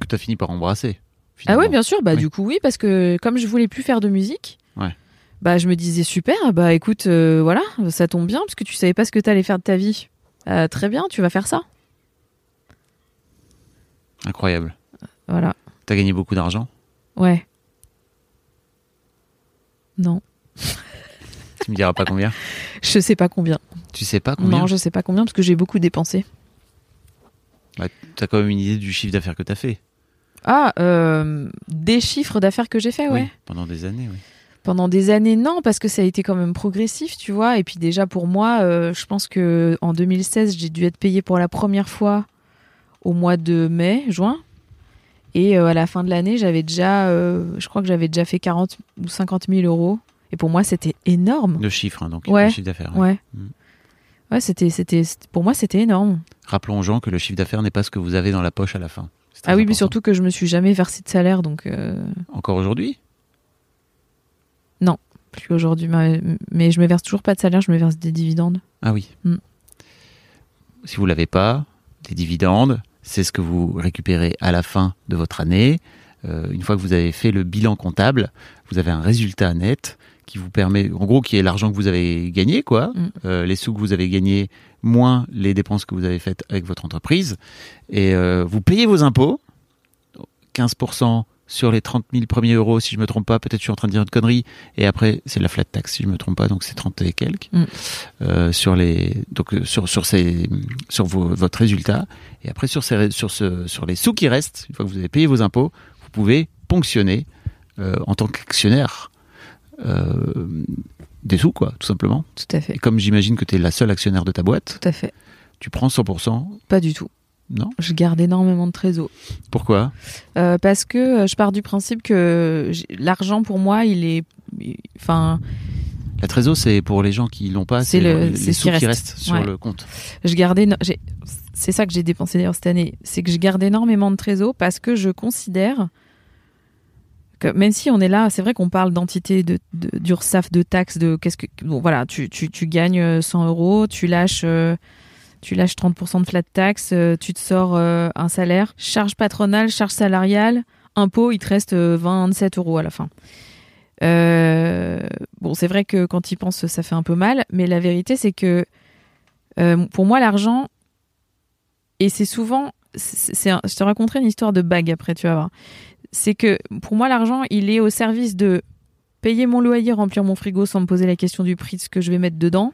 Speaker 2: Que tu as fini par embrasser.
Speaker 1: Ah ouais, bien sûr. Bah
Speaker 2: Oui.
Speaker 1: du coup oui, parce que comme je voulais plus faire de musique,
Speaker 2: Ouais.
Speaker 1: bah je me disais super. Bah écoute, voilà, ça tombe bien parce que tu savais pas ce que t'allais faire de ta vie. Très bien, tu vas faire ça.
Speaker 2: Incroyable.
Speaker 1: Voilà.
Speaker 2: T'as gagné beaucoup d'argent.
Speaker 1: Ouais. Non,
Speaker 2: Tu me diras pas combien.
Speaker 1: je sais pas combien.
Speaker 2: Tu sais pas combien
Speaker 1: Non, je sais pas combien parce que j'ai beaucoup dépensé.
Speaker 2: Bah, T'as quand même une idée du chiffre d'affaires que t'as fait.
Speaker 1: Ah, euh, des chiffres d'affaires que j'ai fait, ouais.
Speaker 2: Oui, pendant des années, oui.
Speaker 1: Pendant des années, non, parce que ça a été quand même progressif, tu vois. Et puis déjà pour moi, euh, je pense que en 2016, j'ai dû être payée pour la première fois au mois de mai, juin. Et euh, à la fin de l'année, j'avais déjà, euh, je crois que j'avais déjà fait 40 ou 50 000 euros. Et pour moi, c'était énorme.
Speaker 2: Le chiffre, hein, donc
Speaker 1: Ouais,
Speaker 2: le chiffre d'affaires.
Speaker 1: Ouais.
Speaker 2: Mm.
Speaker 1: Ouais, c'était, c'était, c'était- pour moi, c'était énorme.
Speaker 2: Rappelons aux gens que le chiffre d'affaires n'est pas ce que vous avez dans la poche à la fin.
Speaker 1: Ah oui, mais surtout que je me suis jamais versé de salaire, donc euh,
Speaker 2: Encore aujourd'hui?
Speaker 1: Plus aujourd'hui. Mais, mais je me verse toujours pas de salaire, je me verse des dividendes.
Speaker 2: Ah oui.
Speaker 1: Mm.
Speaker 2: Si vous l'avez pas, des dividendes, c'est ce que vous récupérez à la fin de votre année. Euh, une fois que vous avez fait le bilan comptable, vous avez un résultat net qui vous permet, en gros, qui est l'argent que vous avez gagné, quoi,
Speaker 1: Mm.
Speaker 2: Euh, les sous que vous avez gagnés moins les dépenses que vous avez faites avec votre entreprise, et euh, vous payez vos impôts, 15% sur les 30 000 premiers euros, si je me trompe pas, peut-être je suis en train de dire une connerie, et après c'est la flat tax, si je me trompe pas, donc c'est 30 et quelques,
Speaker 1: Mm.
Speaker 2: euh, sur les, donc euh, sur sur ces, sur vos, votre résultat, et après sur ces, sur ce, sur les sous qui restent, une fois que vous avez payé vos impôts, vous pouvez ponctionner euh, en tant qu'actionnaire euh, des sous, quoi, tout simplement.
Speaker 1: Tout à fait.
Speaker 2: Et comme j'imagine que tu es la seule actionnaire de ta boîte,
Speaker 1: Tout à fait.
Speaker 2: tu prends 100%,
Speaker 1: Pas du tout.
Speaker 2: Non
Speaker 1: Je garde énormément de trésor.
Speaker 2: Pourquoi?
Speaker 1: Euh, parce que euh, je pars du principe que l'argent pour moi, il est, enfin,
Speaker 2: La trésor, c'est pour les gens qui l'ont pas,
Speaker 1: C'est le-
Speaker 2: les sous
Speaker 1: qui
Speaker 2: qui
Speaker 1: reste.
Speaker 2: restent sur
Speaker 1: Ouais.
Speaker 2: le compte.
Speaker 1: je gardais, c'est ça que j'ai dépensé d'ailleurs cette année, c'est que je garde énormément de trésor parce que je considère que même si on est là, c'est vrai qu'on parle d'entité de, de- d'URSSAF, de taxes, de qu'est-ce que, bon voilà, tu, tu, tu gagnes euh, 100 euros, tu lâches, euh, tu lâches 30% de flat tax, euh, tu te sors euh, un salaire, charge patronale, charge salariale, impôt, il te reste euh, 27 euros à la fin. Euh, bon, c'est vrai que quand il pense, ça fait un peu mal, mais la vérité, c'est que euh, pour moi, l'argent, et c'est souvent, je te raconterai une histoire de bague après, tu vas voir. C'est que pour moi, l'argent, il est au service de payer mon loyer, remplir mon frigo sans me poser la question du prix de ce que je vais mettre dedans,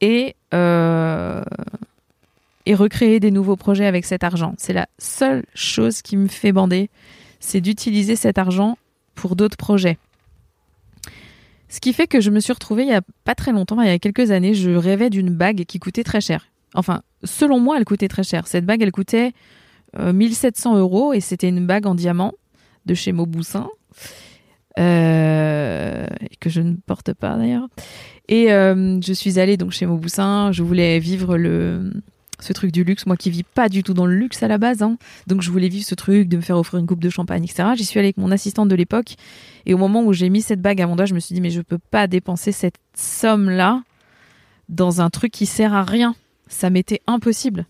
Speaker 1: et euh, et recréer des nouveaux projets avec cet argent. C'est la seule chose qui me fait bander, c'est d'utiliser cet argent pour d'autres projets. Ce qui fait que je me suis retrouvée il y a pas très longtemps, il y a quelques années, je rêvais d'une bague qui coûtait très cher. Enfin, selon moi, elle coûtait très cher. Cette bague, elle coûtait euh, 1700 euros et c'était une bague en diamant de chez Mauboussin, euh, que je ne porte pas d'ailleurs. Et euh, je suis allée donc chez Mauboussin, je voulais vivre le ce truc du luxe, moi qui vis pas du tout dans le luxe à la base, hein. donc je voulais vivre ce truc de me faire offrir une coupe de champagne, etc. J'y suis allée avec mon assistante de l'époque et au moment où j'ai mis cette bague à mon doigt, je me suis dit mais je peux pas dépenser cette somme là dans un truc qui sert à rien. Ça m'était impossible.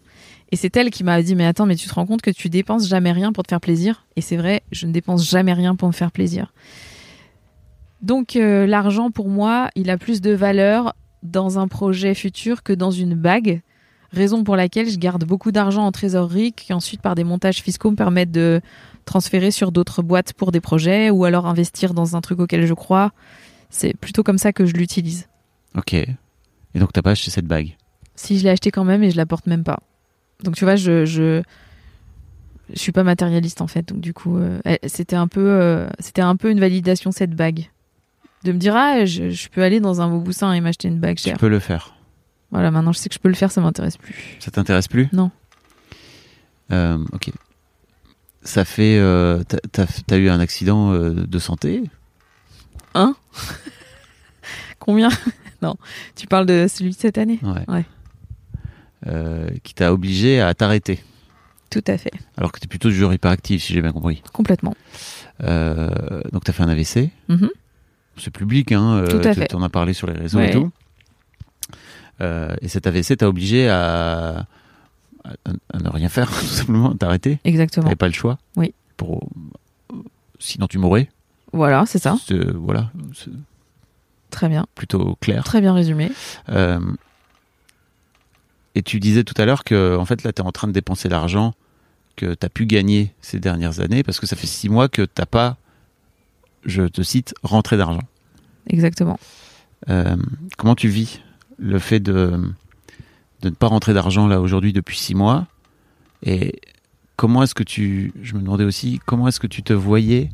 Speaker 1: Et c'est elle qui m'a dit mais attends mais tu te rends compte que tu dépenses jamais rien pour te faire plaisir? Et c'est vrai, je ne dépense jamais rien pour me faire plaisir. Donc euh, l'argent pour moi, il a plus de valeur dans un projet futur que dans une bague. Raison pour laquelle je garde beaucoup d'argent en trésorerie qui ensuite par des montages fiscaux me permettent de transférer sur d'autres boîtes pour des projets ou alors investir dans un truc auquel je crois. C'est plutôt comme ça que je l'utilise.
Speaker 2: Ok. Et donc t'as pas acheté cette bague?
Speaker 1: Si je l'ai acheté quand même et je la porte même pas. Donc tu vois, je je, je suis pas matérialiste en fait. Donc du coup, euh, elle- c'était un peu euh, c'était un peu une validation cette bague. De me dire ah je, je peux aller dans un Mauboussin et m'acheter une bague
Speaker 2: Tu
Speaker 1: chère.
Speaker 2: peux le faire.
Speaker 1: Voilà, maintenant je sais que je peux le faire, ça m'intéresse plus.
Speaker 2: Ça t'intéresse plus?
Speaker 1: Non.
Speaker 2: Euh, ok. Ça fait. euh, t'as- t'as eu un accident euh, de santé?
Speaker 1: Hein Combien? Non, tu parles de celui de cette année?
Speaker 2: Ouais.
Speaker 1: Ouais.
Speaker 2: Euh, qui t'a obligé à t'arrêter.
Speaker 1: Tout à fait,
Speaker 2: Alors que t'es plutôt du genre hyperactif, si j'ai bien compris.
Speaker 1: complètement.
Speaker 2: Donc t'as fait un AVC.
Speaker 1: Mhm.
Speaker 2: C'est public, hein.
Speaker 1: Tout à fait.
Speaker 2: T'en as parlé sur les réseaux
Speaker 1: Ouais.
Speaker 2: et tout. Euh, et cet AVC t'a obligé à, à, à ne rien faire, tout simplement, t'arrêter.
Speaker 1: Exactement.
Speaker 2: T'avais pas le choix.
Speaker 1: Oui.
Speaker 2: Pour, sinon tu mourrais.
Speaker 1: Voilà, c'est ça.
Speaker 2: Voilà,
Speaker 1: Très bien.
Speaker 2: plutôt clair.
Speaker 1: Très bien résumé.
Speaker 2: Euh, et tu disais tout à l'heure que en fait là tu es en train de dépenser l'argent que tu as pu gagner ces dernières années parce que ça fait six mois que t'as pas, je te cite, rentré d'argent.
Speaker 1: Exactement.
Speaker 2: Euh, comment tu vis le fait de, ne pas rentrer d'argent là aujourd'hui depuis six mois et comment est-ce que tu, je me demandais aussi, comment est-ce que tu te voyais?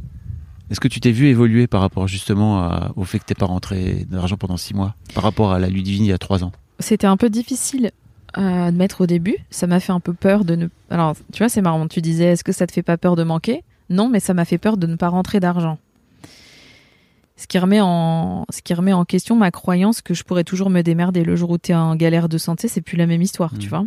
Speaker 2: Est-ce que tu t'es vu évoluer par rapport justement au fait que t'es pas rentré d'argent pendant six mois, par rapport à la Ludivine il y a trois ans?
Speaker 1: C'était un peu difficile à admettre au début. Ça m'a fait un peu peur de ne. Alors, tu vois, c'est marrant. Tu disais, est-ce que ça te fait pas peur de manquer? Non, mais ça m'a fait peur de ne pas rentrer d'argent. Ce qui remet en ce qui remet en question ma croyance que je pourrais toujours me démerder le jour où t'es en galère de santé c'est plus la même histoire tu
Speaker 2: Mm.
Speaker 1: vois.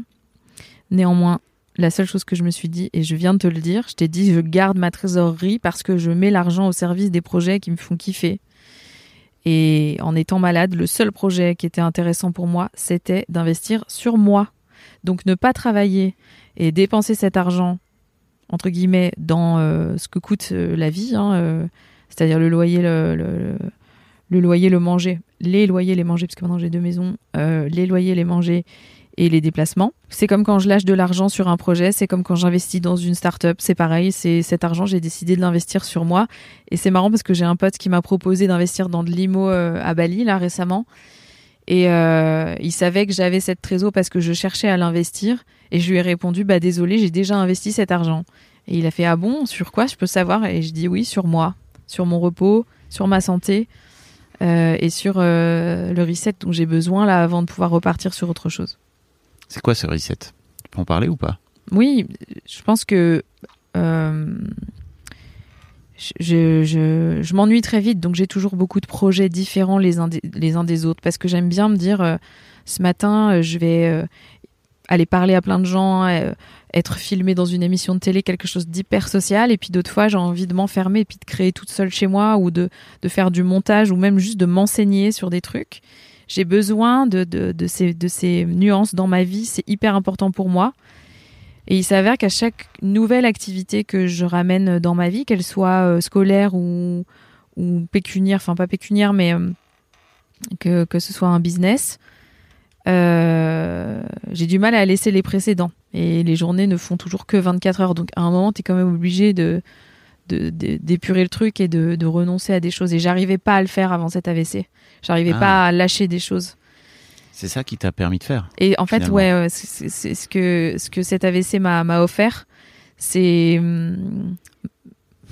Speaker 1: Néanmoins la seule chose que je me suis dit et je viens de te le dire je t'ai dit je garde ma trésorerie parce que je mets l'argent au service des projets qui me font kiffer. Et en étant malade le seul projet qui était intéressant pour moi c'était d'investir sur moi. Donc ne pas travailler et dépenser cet argent entre guillemets dans euh, ce que coûte euh, la vie hein, euh, c'est-à-dire le loyer, le, loyer, le manger, les loyers, les manger, parce que maintenant j'ai deux maisons, euh, les loyers, les manger et les déplacements. C'est comme quand je lâche de l'argent sur un projet, c'est comme quand j'investis dans une start-up, c'est pareil, c'est cet argent, j'ai décidé de l'investir sur moi. Et c'est marrant parce que j'ai un pote qui m'a proposé d'investir dans de l'IMO euh, à Bali, là, récemment. Et euh, il savait que j'avais cette trésor parce que je cherchais à l'investir. Et je lui ai répondu, bah désolé, j'ai déjà investi cet argent. Et il a fait, ah bon, sur quoi je peux savoir? Et je dis oui, sur moi sur mon repos, sur ma santé euh, et sur euh, le reset dont j'ai besoin là avant de pouvoir repartir sur autre chose.
Speaker 2: C'est quoi ce reset? Tu peux en parler ou pas?
Speaker 1: Oui, je pense que euh, je, je, je m'ennuie très vite, donc j'ai toujours beaucoup de projets différents les uns des, les uns des autres parce que j'aime bien me dire ce matin je vais aller parler à plein de gens, euh, être filmé dans une émission de télé, quelque chose d'hyper social, et puis d'autres fois j'ai envie de m'enfermer et puis de créer toute seule chez moi ou de, de faire du montage ou même juste de m'enseigner sur des trucs. J'ai besoin de, de, de, ces, de ces nuances dans ma vie, c'est hyper important pour moi. Et il s'avère qu'à chaque nouvelle activité que je ramène dans ma vie, qu'elle soit euh, scolaire ou, ou pécuniaire, enfin pas pécuniaire, mais euh, que, que ce soit un business, euh, j'ai du mal à laisser les précédents. Et les journées ne font toujours que 24 heures. Donc à un moment, tu es quand même obligé de d'épurer le truc et de, de renoncer à des choses. Et j'arrivais pas à le faire avant cet AVC. J'arrivais
Speaker 2: Ah.
Speaker 1: pas à lâcher des choses.
Speaker 2: C'est ça qui t'a permis de faire.
Speaker 1: Et en fait,
Speaker 2: Finalement.
Speaker 1: ouais, c'est- ce que ce que cet AVC m'a offert, c'est hum,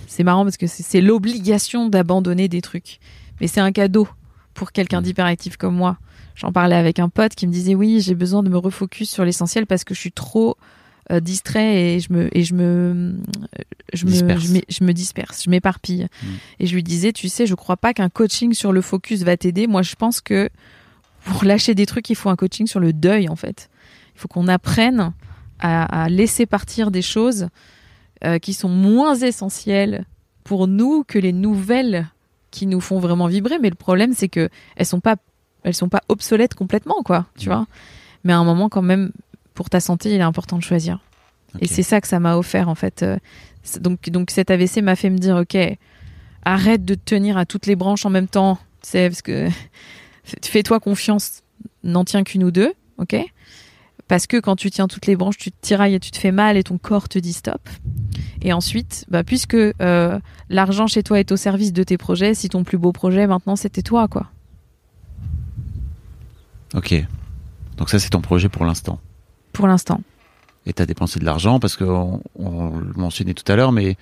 Speaker 1: c'est marrant parce que c'est l'obligation d'abandonner des trucs, mais c'est un cadeau pour quelqu'un
Speaker 2: Mm.
Speaker 1: d'hyperactif comme moi. J'en parlais avec un pote qui me disait oui, j'ai besoin de me refocus sur l'essentiel parce que je suis trop euh, distrait et je me et je me je me
Speaker 2: Disperse.
Speaker 1: je, m'é- je me disperse, je m'éparpille.
Speaker 2: Mm.
Speaker 1: Et je lui disais, tu sais, je crois pas qu'un coaching sur le focus va t'aider. Moi, je pense que pour lâcher des trucs, il faut un coaching sur le deuil, en fait. Il faut qu'on apprenne à, à laisser partir des choses euh, qui sont moins essentielles pour nous que les nouvelles qui nous font vraiment vibrer. Mais le problème, c'est que elles sont pas, elles sont pas obsolètes complètement, quoi. Tu
Speaker 2: Mm.
Speaker 1: vois. Mais à un moment, quand même, pour ta santé, il est important de choisir. Et c'est ça que ça m'a offert, en fait. Euh, c'est- Donc, donc cet AVC m'a fait me dire, ok, arrête de te tenir à toutes les branches en même temps. Sais, parce que fais-toi confiance, n'en tiens qu'une ou deux, ok Parce que quand tu tiens toutes les branches, tu te tirailles et tu te fais mal et ton corps te dit stop. Et ensuite, bah, puisque euh, l'argent chez toi est au service de tes projets, si ton plus beau projet maintenant c'était toi, quoi.
Speaker 2: Ok. Donc ça, c'est ton projet pour l'instant.
Speaker 1: Pour l'instant.
Speaker 2: Et t'as dépensé de l'argent parce qu'on on le mentionnait tout à l'heure, mais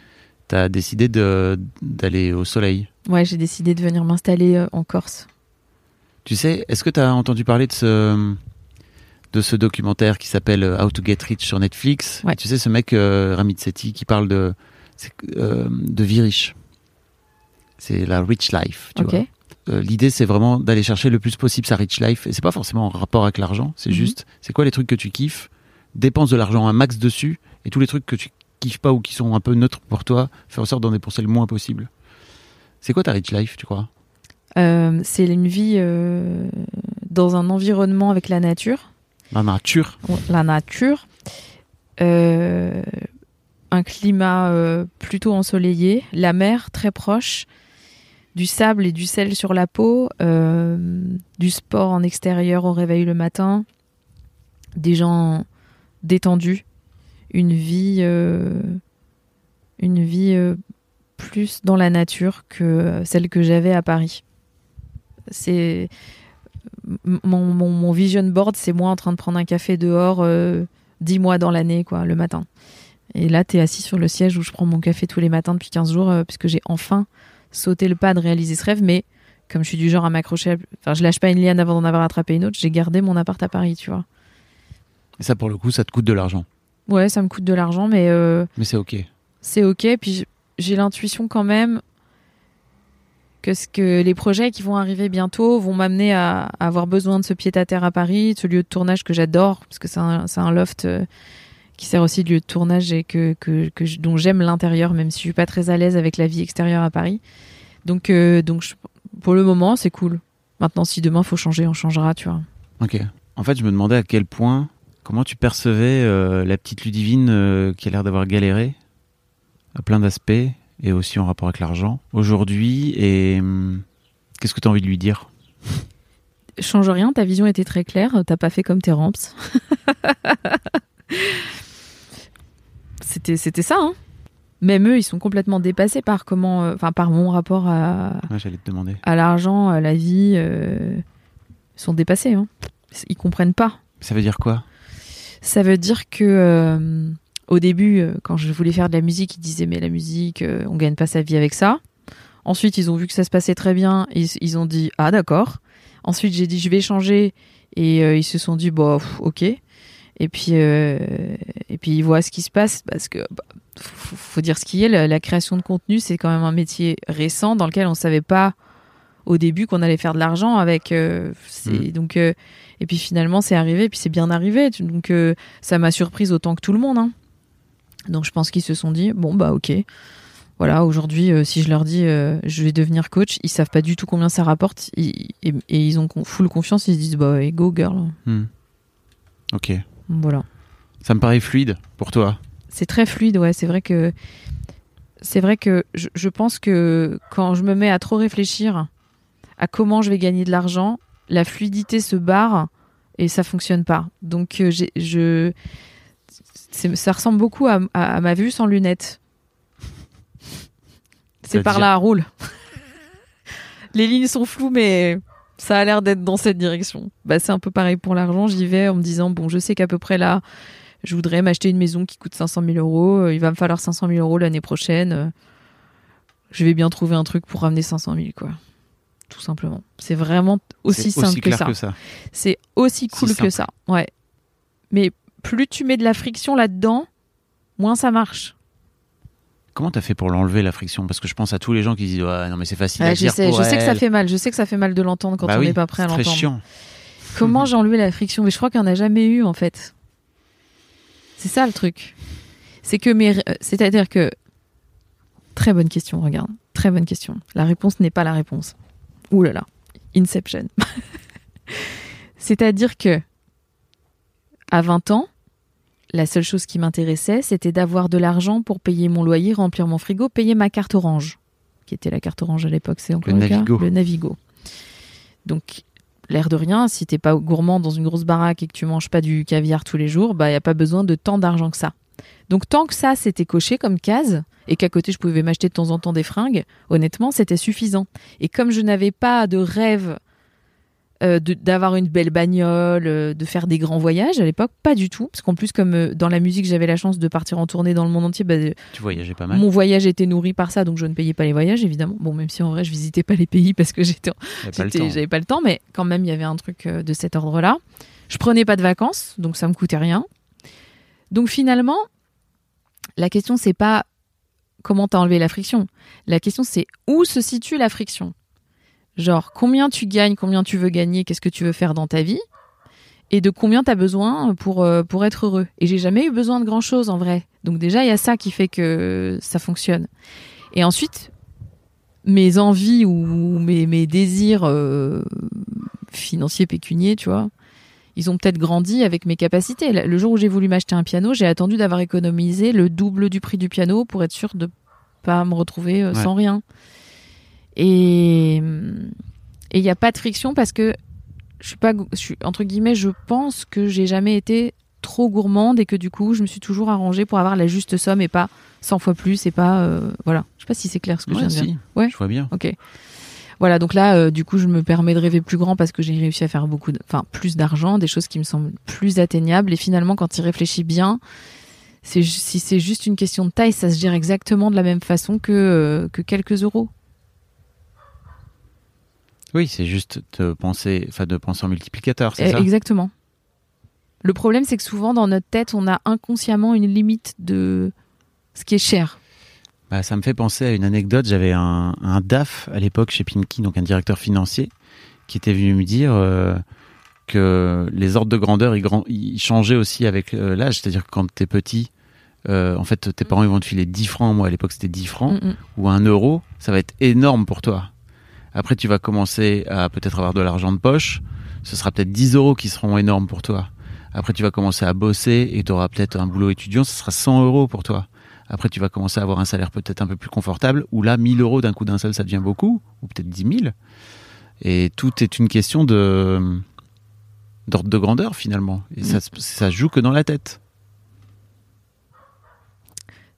Speaker 2: t'as décidé de d'aller au soleil.
Speaker 1: Ouais, j'ai décidé de venir m'installer euh, en Corse.
Speaker 2: Tu sais, est-ce que t'as entendu parler de ce de ce documentaire qui s'appelle euh, How to Get Rich sur Netflix?
Speaker 1: Ouais.
Speaker 2: Tu sais, ce mec euh, Ramit Sethi qui parle de euh, de vie riche. C'est la rich life. Tu vois. Euh, L'idée, c'est vraiment d'aller chercher le plus possible sa rich life. Et c'est pas forcément en rapport avec l'argent. C'est
Speaker 1: Mhm.
Speaker 2: juste, c'est quoi les trucs que tu kiffes? Dépense de l'argent un max dessus. Et tous les trucs que tu kiffes pas ou qui sont un peu neutres pour toi, fais en sorte d'en dépenser le moins possible. C'est quoi ta rich life, tu crois?
Speaker 1: Euh, c'est une vie euh, dans un environnement avec la nature.
Speaker 2: La nature.
Speaker 1: la nature, euh, un climat plutôt ensoleillé, la mer très proche, du sable et du sel sur la peau, euh, du sport en extérieur au réveil le matin, des gens détendus, une vie, euh, euh, plus dans la nature que celle que j'avais à Paris. C'est mon, vision board, c'est moi en train de prendre un café dehors dix mois dans l'année, quoi, le matin. Et là, tu es assis sur le siège où je prends mon café tous les matins depuis 15 jours, puisque j'ai enfin sauté le pas de réaliser ce rêve. Mais comme je suis du genre à m'accrocher, enfin, je lâche pas une liane avant d'en avoir attrapé une autre, j'ai gardé mon appart à Paris, tu vois.
Speaker 2: Et ça, pour le coup, ça te coûte de l'argent.
Speaker 1: Ouais, ça me coûte de l'argent, mais euh,
Speaker 2: Mais c'est ok.
Speaker 1: c'est ok. Puis j'ai l'intuition quand même que ce que les projets qui vont arriver bientôt vont m'amener à, à avoir besoin de ce pied à Paris, de ce lieu de tournage que j'adore parce que c'est un, un loft euh, qui sert aussi de lieu de tournage et que, que, que je- dont j'aime l'intérieur même si je suis pas très à l'aise avec la vie extérieure à Paris. Donc euh, donc je- pour le moment c'est cool. Maintenant si demain faut changer on changera tu vois.
Speaker 2: Ok. En fait, je me demandais à quel point, comment tu percevais euh, la petite Ludivine euh, qui a l'air d'avoir galéré à plein d'aspects et aussi en rapport avec l'argent aujourd'hui et hum, qu'est-ce que tu as envie de lui dire?
Speaker 1: Change rien, ta vision était très claire, t'as pas fait comme tes ramps. c'était c'était ça hein. Même eux, ils sont complètement dépassés par comment euh, enfin par mon rapport à,
Speaker 2: Ouais, J'allais te demander.
Speaker 1: à l'argent, à la vie euh, ils sont dépassés hein. Ils comprennent pas.
Speaker 2: Ça veut dire quoi?
Speaker 1: Ça veut dire que euh, au début, quand je voulais faire de la musique, ils disaient mais la musique, on gagne pas sa vie avec ça. Ensuite, ils ont vu que ça se passait très bien, ils, ils ont dit ah d'accord. Ensuite, j'ai dit je vais changer, et euh, ils se sont dit bon pff, ok. Et puis euh, et puis ils voient ce qui se passe parce que bah, faut, faut dire ce qui est. La, la création de contenu, c'est quand même un métier récent dans lequel on savait pas au début qu'on allait faire de l'argent avec. euh, c'est- Donc euh, et puis finalement, c'est arrivé, et puis c'est bien arrivé. Donc ça m'a surprise autant que tout le monde. hein. Donc je pense qu'ils se sont dit bon bah ok. Voilà, aujourd'hui, euh, si je leur dis euh, je vais devenir coach, ils savent pas du tout combien ça rapporte ils- et, et ils ont full confiance. Ils se disent bah go girl.
Speaker 2: Hmm. Ok.
Speaker 1: Voilà.
Speaker 2: Ça me paraît fluide pour toi.
Speaker 1: C'est très fluide, ouais. C'est vrai que c'est vrai que je, je pense que quand je me mets à trop réfléchir à comment je vais gagner de l'argent, la fluidité se barre et ça fonctionne pas. Donc euh, je ça ressemble beaucoup à, à- à ma vue sans lunettes. C'est par là à roule. Les lignes sont floues, mais ça a l'air d'être dans cette direction. Bah, c'est un peu pareil pour l'argent. J'y vais en me disant bon, je sais qu'à peu près là, je voudrais m'acheter une maison qui coûte 500 000 euros. Euh, Il va me falloir 500 000 euros l'année prochaine. Euh, Je vais bien trouver un truc pour ramener 500 000, quoi. Tout simplement. C'est vraiment aussi simple
Speaker 2: aussi
Speaker 1: que ça.
Speaker 2: que ça.
Speaker 1: C'est aussi
Speaker 2: Si
Speaker 1: cool que ça. Ouais. Mais plus tu mets de la friction là-dedans, moins ça marche.
Speaker 2: Comment t'as fait pour l'enlever la friction? Parce que je pense à tous les gens qui disent ouais non mais c'est facile
Speaker 1: Ouais,
Speaker 2: à
Speaker 1: je
Speaker 2: dire
Speaker 1: sais,
Speaker 2: pour
Speaker 1: je sais que ça fait mal. Je sais que ça fait mal de l'entendre quand
Speaker 2: Bah
Speaker 1: on
Speaker 2: oui,
Speaker 1: n'est pas prêt à
Speaker 2: c'est très
Speaker 1: l'entendre.
Speaker 2: chiant.
Speaker 1: Comment j'ai enlevé la friction? Mais je crois qu'il n'y en a jamais eu en fait. C'est ça le truc. C'est que mes, euh, c'est-à-dire que très bonne question. Regarde, très bonne question. La réponse n'est pas la réponse. Ouh là là, Inception. c'est-à-dire que à 20 ans, la seule chose qui m'intéressait, c'était d'avoir de l'argent pour payer mon loyer, remplir mon frigo, payer ma carte orange, qui était la carte orange à l'époque. C'est encore
Speaker 2: Le
Speaker 1: le, cas
Speaker 2: Navigo.
Speaker 1: Le Navigo. Donc l'air de rien, si t'es pas gourmand dans une grosse baraque et que tu manges pas du caviar tous les jours, bah y a pas besoin de tant d'argent que ça. Donc tant que ça c'était coché comme case et qu'à côté je pouvais m'acheter de temps en temps des fringues, honnêtement c'était suffisant. Et comme je n'avais pas de rêve euh, d'avoir une belle bagnole, euh, de faire des grands voyages à l'époque, pas du tout. Parce qu'en plus comme euh, dans la musique j'avais la chance de partir en tournée dans le monde entier, bah,
Speaker 2: Tu voyageais pas mal.
Speaker 1: mon voyage était nourri par ça, donc je ne payais pas les voyages évidemment. Bon même si en vrai je visitais pas les pays parce que j'étais. J'avais pas le temps, mais quand même, il y avait un truc de cet ordre-là. Je prenais pas de vacances, donc ça me coûtait rien. Donc finalement, la question, c'est pas comment t'as enlevé la friction. La question, c'est où se situe la friction. Genre, combien tu gagnes, combien tu veux gagner, qu'est-ce que tu veux faire dans ta vie, et de combien t'as besoin pour, euh, pour être heureux. Et j'ai jamais eu besoin de grand-chose en vrai. Donc déjà, il y a ça qui fait que ça fonctionne. Et ensuite, mes envies ou mes, mes désirs euh, financiers pécuniers, tu vois, ils ont peut-être grandi avec mes capacités. Le jour où j'ai voulu m'acheter un piano, j'ai attendu d'avoir économisé le double du prix du piano pour être sûr de pas me retrouver euh,
Speaker 2: Ouais.
Speaker 1: sans rien. Et il n'y a pas de friction parce que je suis pas, je suis entre guillemets, je pense que j'ai jamais été trop gourmande et que du coup, je me suis toujours arrangée pour avoir la juste somme et pas 100 fois plus et pas euh, voilà. Je sais pas si c'est clair ce que je viens de dire. Ouais.
Speaker 2: Je vois bien.
Speaker 1: Ok. Voilà, donc là, euh, du coup, je me permets de rêver plus grand parce que j'ai réussi à faire beaucoup, enfin, plus d'argent, des choses qui me semblent plus atteignables. Et finalement, quand il réfléchit bien, si c'est juste une question de taille, ça se gère exactement de la même façon que euh, que quelques euros.
Speaker 2: Oui, c'est juste de penser, enfin de penser en multiplicateur, c'est
Speaker 1: Eh,
Speaker 2: ça?
Speaker 1: Exactement. Le problème, c'est que souvent, dans notre tête, on a inconsciemment une limite de ce qui est cher.
Speaker 2: Bah, ça me fait penser à une anecdote. J'avais un, un DAF à l'époque chez Pinky, donc un directeur financier, qui était venu me dire euh, que les ordres de grandeur, ils, grand- ils changeaient aussi avec euh, l'âge. C'est-à-dire que quand t'es petit, euh, en fait, tes parents ils vont te filer 10 francs. Moi, à l'époque, c'était 10 francs.
Speaker 1: Mm, mm.
Speaker 2: ou un euro, ça va être énorme pour toi. Après, tu vas commencer à peut-être avoir de l'argent de poche. Ce sera peut-être 10 euros qui seront énormes pour toi. Après, tu vas commencer à bosser et tu auras peut-être un boulot étudiant. Ce sera 100 euros pour toi. Après, tu vas commencer à avoir un salaire peut-être un peu plus confortable. Ou là, 1000 euros d'un coup d'un seul, ça devient beaucoup. Ou peut-être 10 000. Et tout est une question de d'ordre de grandeur finalement. Et ça, se- ça joue que dans la tête.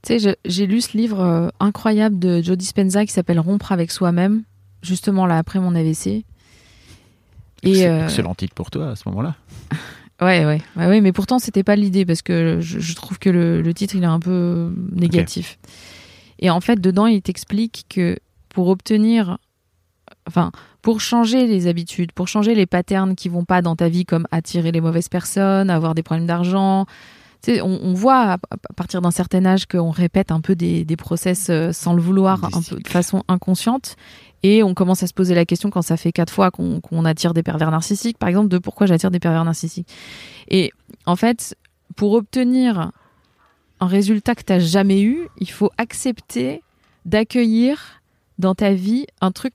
Speaker 1: Tu sais, j'ai lu ce livre euh, incroyable de Joe Dispenza qui s'appelle Rompre avec soi-même, justement là après mon AVC. Et
Speaker 2: C'est
Speaker 1: euh,
Speaker 2: excellent titre pour toi à ce moment-là.
Speaker 1: ouais, ouais, ouais, ouais, mais pourtant c'était pas l'idée parce que je, je trouve que le, le titre il est un peu négatif. Et en fait, dedans, il t'explique que pour obtenir, enfin, pour changer les habitudes, pour changer les patterns qui vont pas dans ta vie, comme attirer les mauvaises personnes, avoir des problèmes d'argent. Tu sais, on, on voit à, à partir d'un certain âge qu'on répète un peu des, des process euh, sans le vouloir,
Speaker 2: Des
Speaker 1: un peu
Speaker 2: cycles.
Speaker 1: de façon inconsciente. Et on commence à se poser la question quand ça fait quatre fois qu'on attire des pervers narcissiques, par exemple, de pourquoi j'attire des pervers narcissiques. Et en fait, pour obtenir un résultat que tu n'as jamais eu, il faut accepter d'accueillir dans ta vie un truc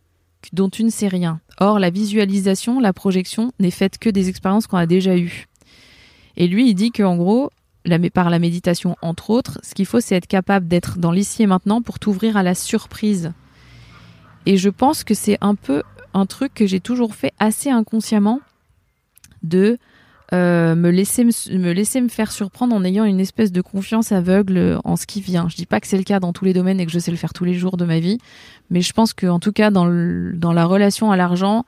Speaker 1: dont tu ne sais rien. Or, la visualisation, la projection n'est faite que des expériences qu'on a déjà eues. Et lui, il dit qu'en gros, par la méditation, entre autres, ce qu'il faut, c'est être capable d'être dans l'ici et maintenant pour t'ouvrir à la surprise. Et je pense que c'est un peu un truc que j'ai toujours fait assez inconsciemment de euh, me, laisser me, faire surprendre en ayant une espèce de confiance aveugle en ce qui vient. Je dis pas que c'est le cas dans tous les domaines et que je sais le faire tous les jours de ma vie, mais je pense que en tout cas dans, dans la relation à l'argent,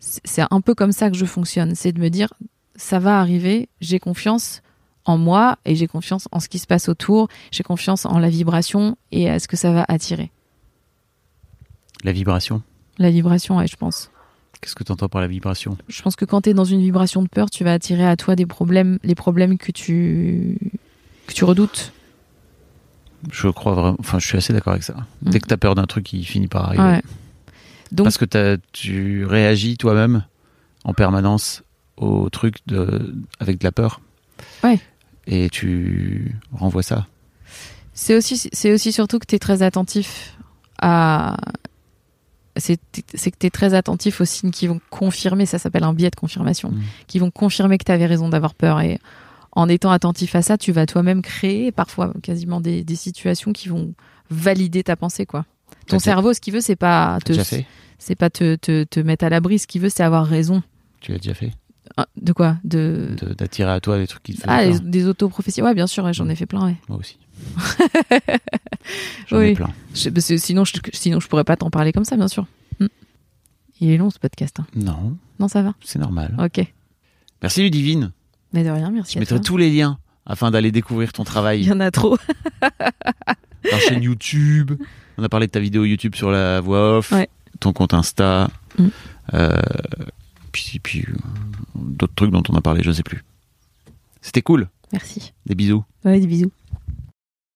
Speaker 1: c'est un peu comme ça que je fonctionne. C'est de me dire ça va arriver, j'ai confiance en moi et j'ai confiance en ce qui se passe autour, j'ai confiance en la vibration et à ce que ça va attirer.
Speaker 2: La vibration.
Speaker 1: La vibration, ouais, je pense.
Speaker 2: Qu'est-ce que tu entends par la vibration?
Speaker 1: Je pense que quand tu es dans une vibration de peur, tu vas attirer à toi des problèmes, les problèmes que tu que tu redoutes.
Speaker 2: Je crois vraiment. Enfin, je suis assez d'accord avec ça.
Speaker 1: Mm.
Speaker 2: Dès que tu as peur d'un truc, il finit par arriver.
Speaker 1: Ouais. Donc
Speaker 2: Parce que tu réagis toi-même en permanence au truc de, avec de la peur.
Speaker 1: Ouais.
Speaker 2: Et tu renvoies ça.
Speaker 1: c'est aussi c'est aussi surtout que tu es très attentif à c'est que tu es très attentif aux signes qui vont confirmer, ça s'appelle un biais de confirmation,
Speaker 2: Mm.
Speaker 1: qui vont confirmer que tu avais raison d'avoir peur et en étant attentif à ça, tu vas toi-même créer parfois quasiment des, des situations qui vont valider ta pensée quoi. Ton cerveau, ce qu'il veut, c'est pas te, c'est pas te, te, te mettre à l'abri. Ce qu'il veut, c'est avoir raison.
Speaker 2: Tu l'as déjà fait?
Speaker 1: Ah, De quoi?
Speaker 2: De D'attirer à toi des trucs qui te font
Speaker 1: ah
Speaker 2: peur.
Speaker 1: les- des autoproféties. Ouais, bien sûr, ouais, j'en
Speaker 2: Mm.
Speaker 1: ai fait plein. Ouais.
Speaker 2: Moi aussi. J'en ai
Speaker 1: Oui.
Speaker 2: plein.
Speaker 1: Je- parce que sinon, je, sinon, je pourrais pas t'en parler comme ça, bien sûr. Mm. Il est long ce podcast. hein.
Speaker 2: Non,
Speaker 1: Non, ça va.
Speaker 2: c'est normal.
Speaker 1: Ok.
Speaker 2: Merci Ludivine.
Speaker 1: Mais de rien, merci.
Speaker 2: Je
Speaker 1: à
Speaker 2: mettrai
Speaker 1: toi.
Speaker 2: tous les liens afin d'aller découvrir ton
Speaker 1: Il
Speaker 2: travail.
Speaker 1: y en a trop.
Speaker 2: ta chaîne YouTube. On a parlé de ta vidéo YouTube sur la voix off,
Speaker 1: Ouais.
Speaker 2: ton compte Insta,
Speaker 1: Mm.
Speaker 2: euh, puis, puis euh, d'autres trucs dont on a parlé, je sais plus. C'était cool.
Speaker 1: Merci.
Speaker 2: Des bisous.
Speaker 1: Ouais, des bisous.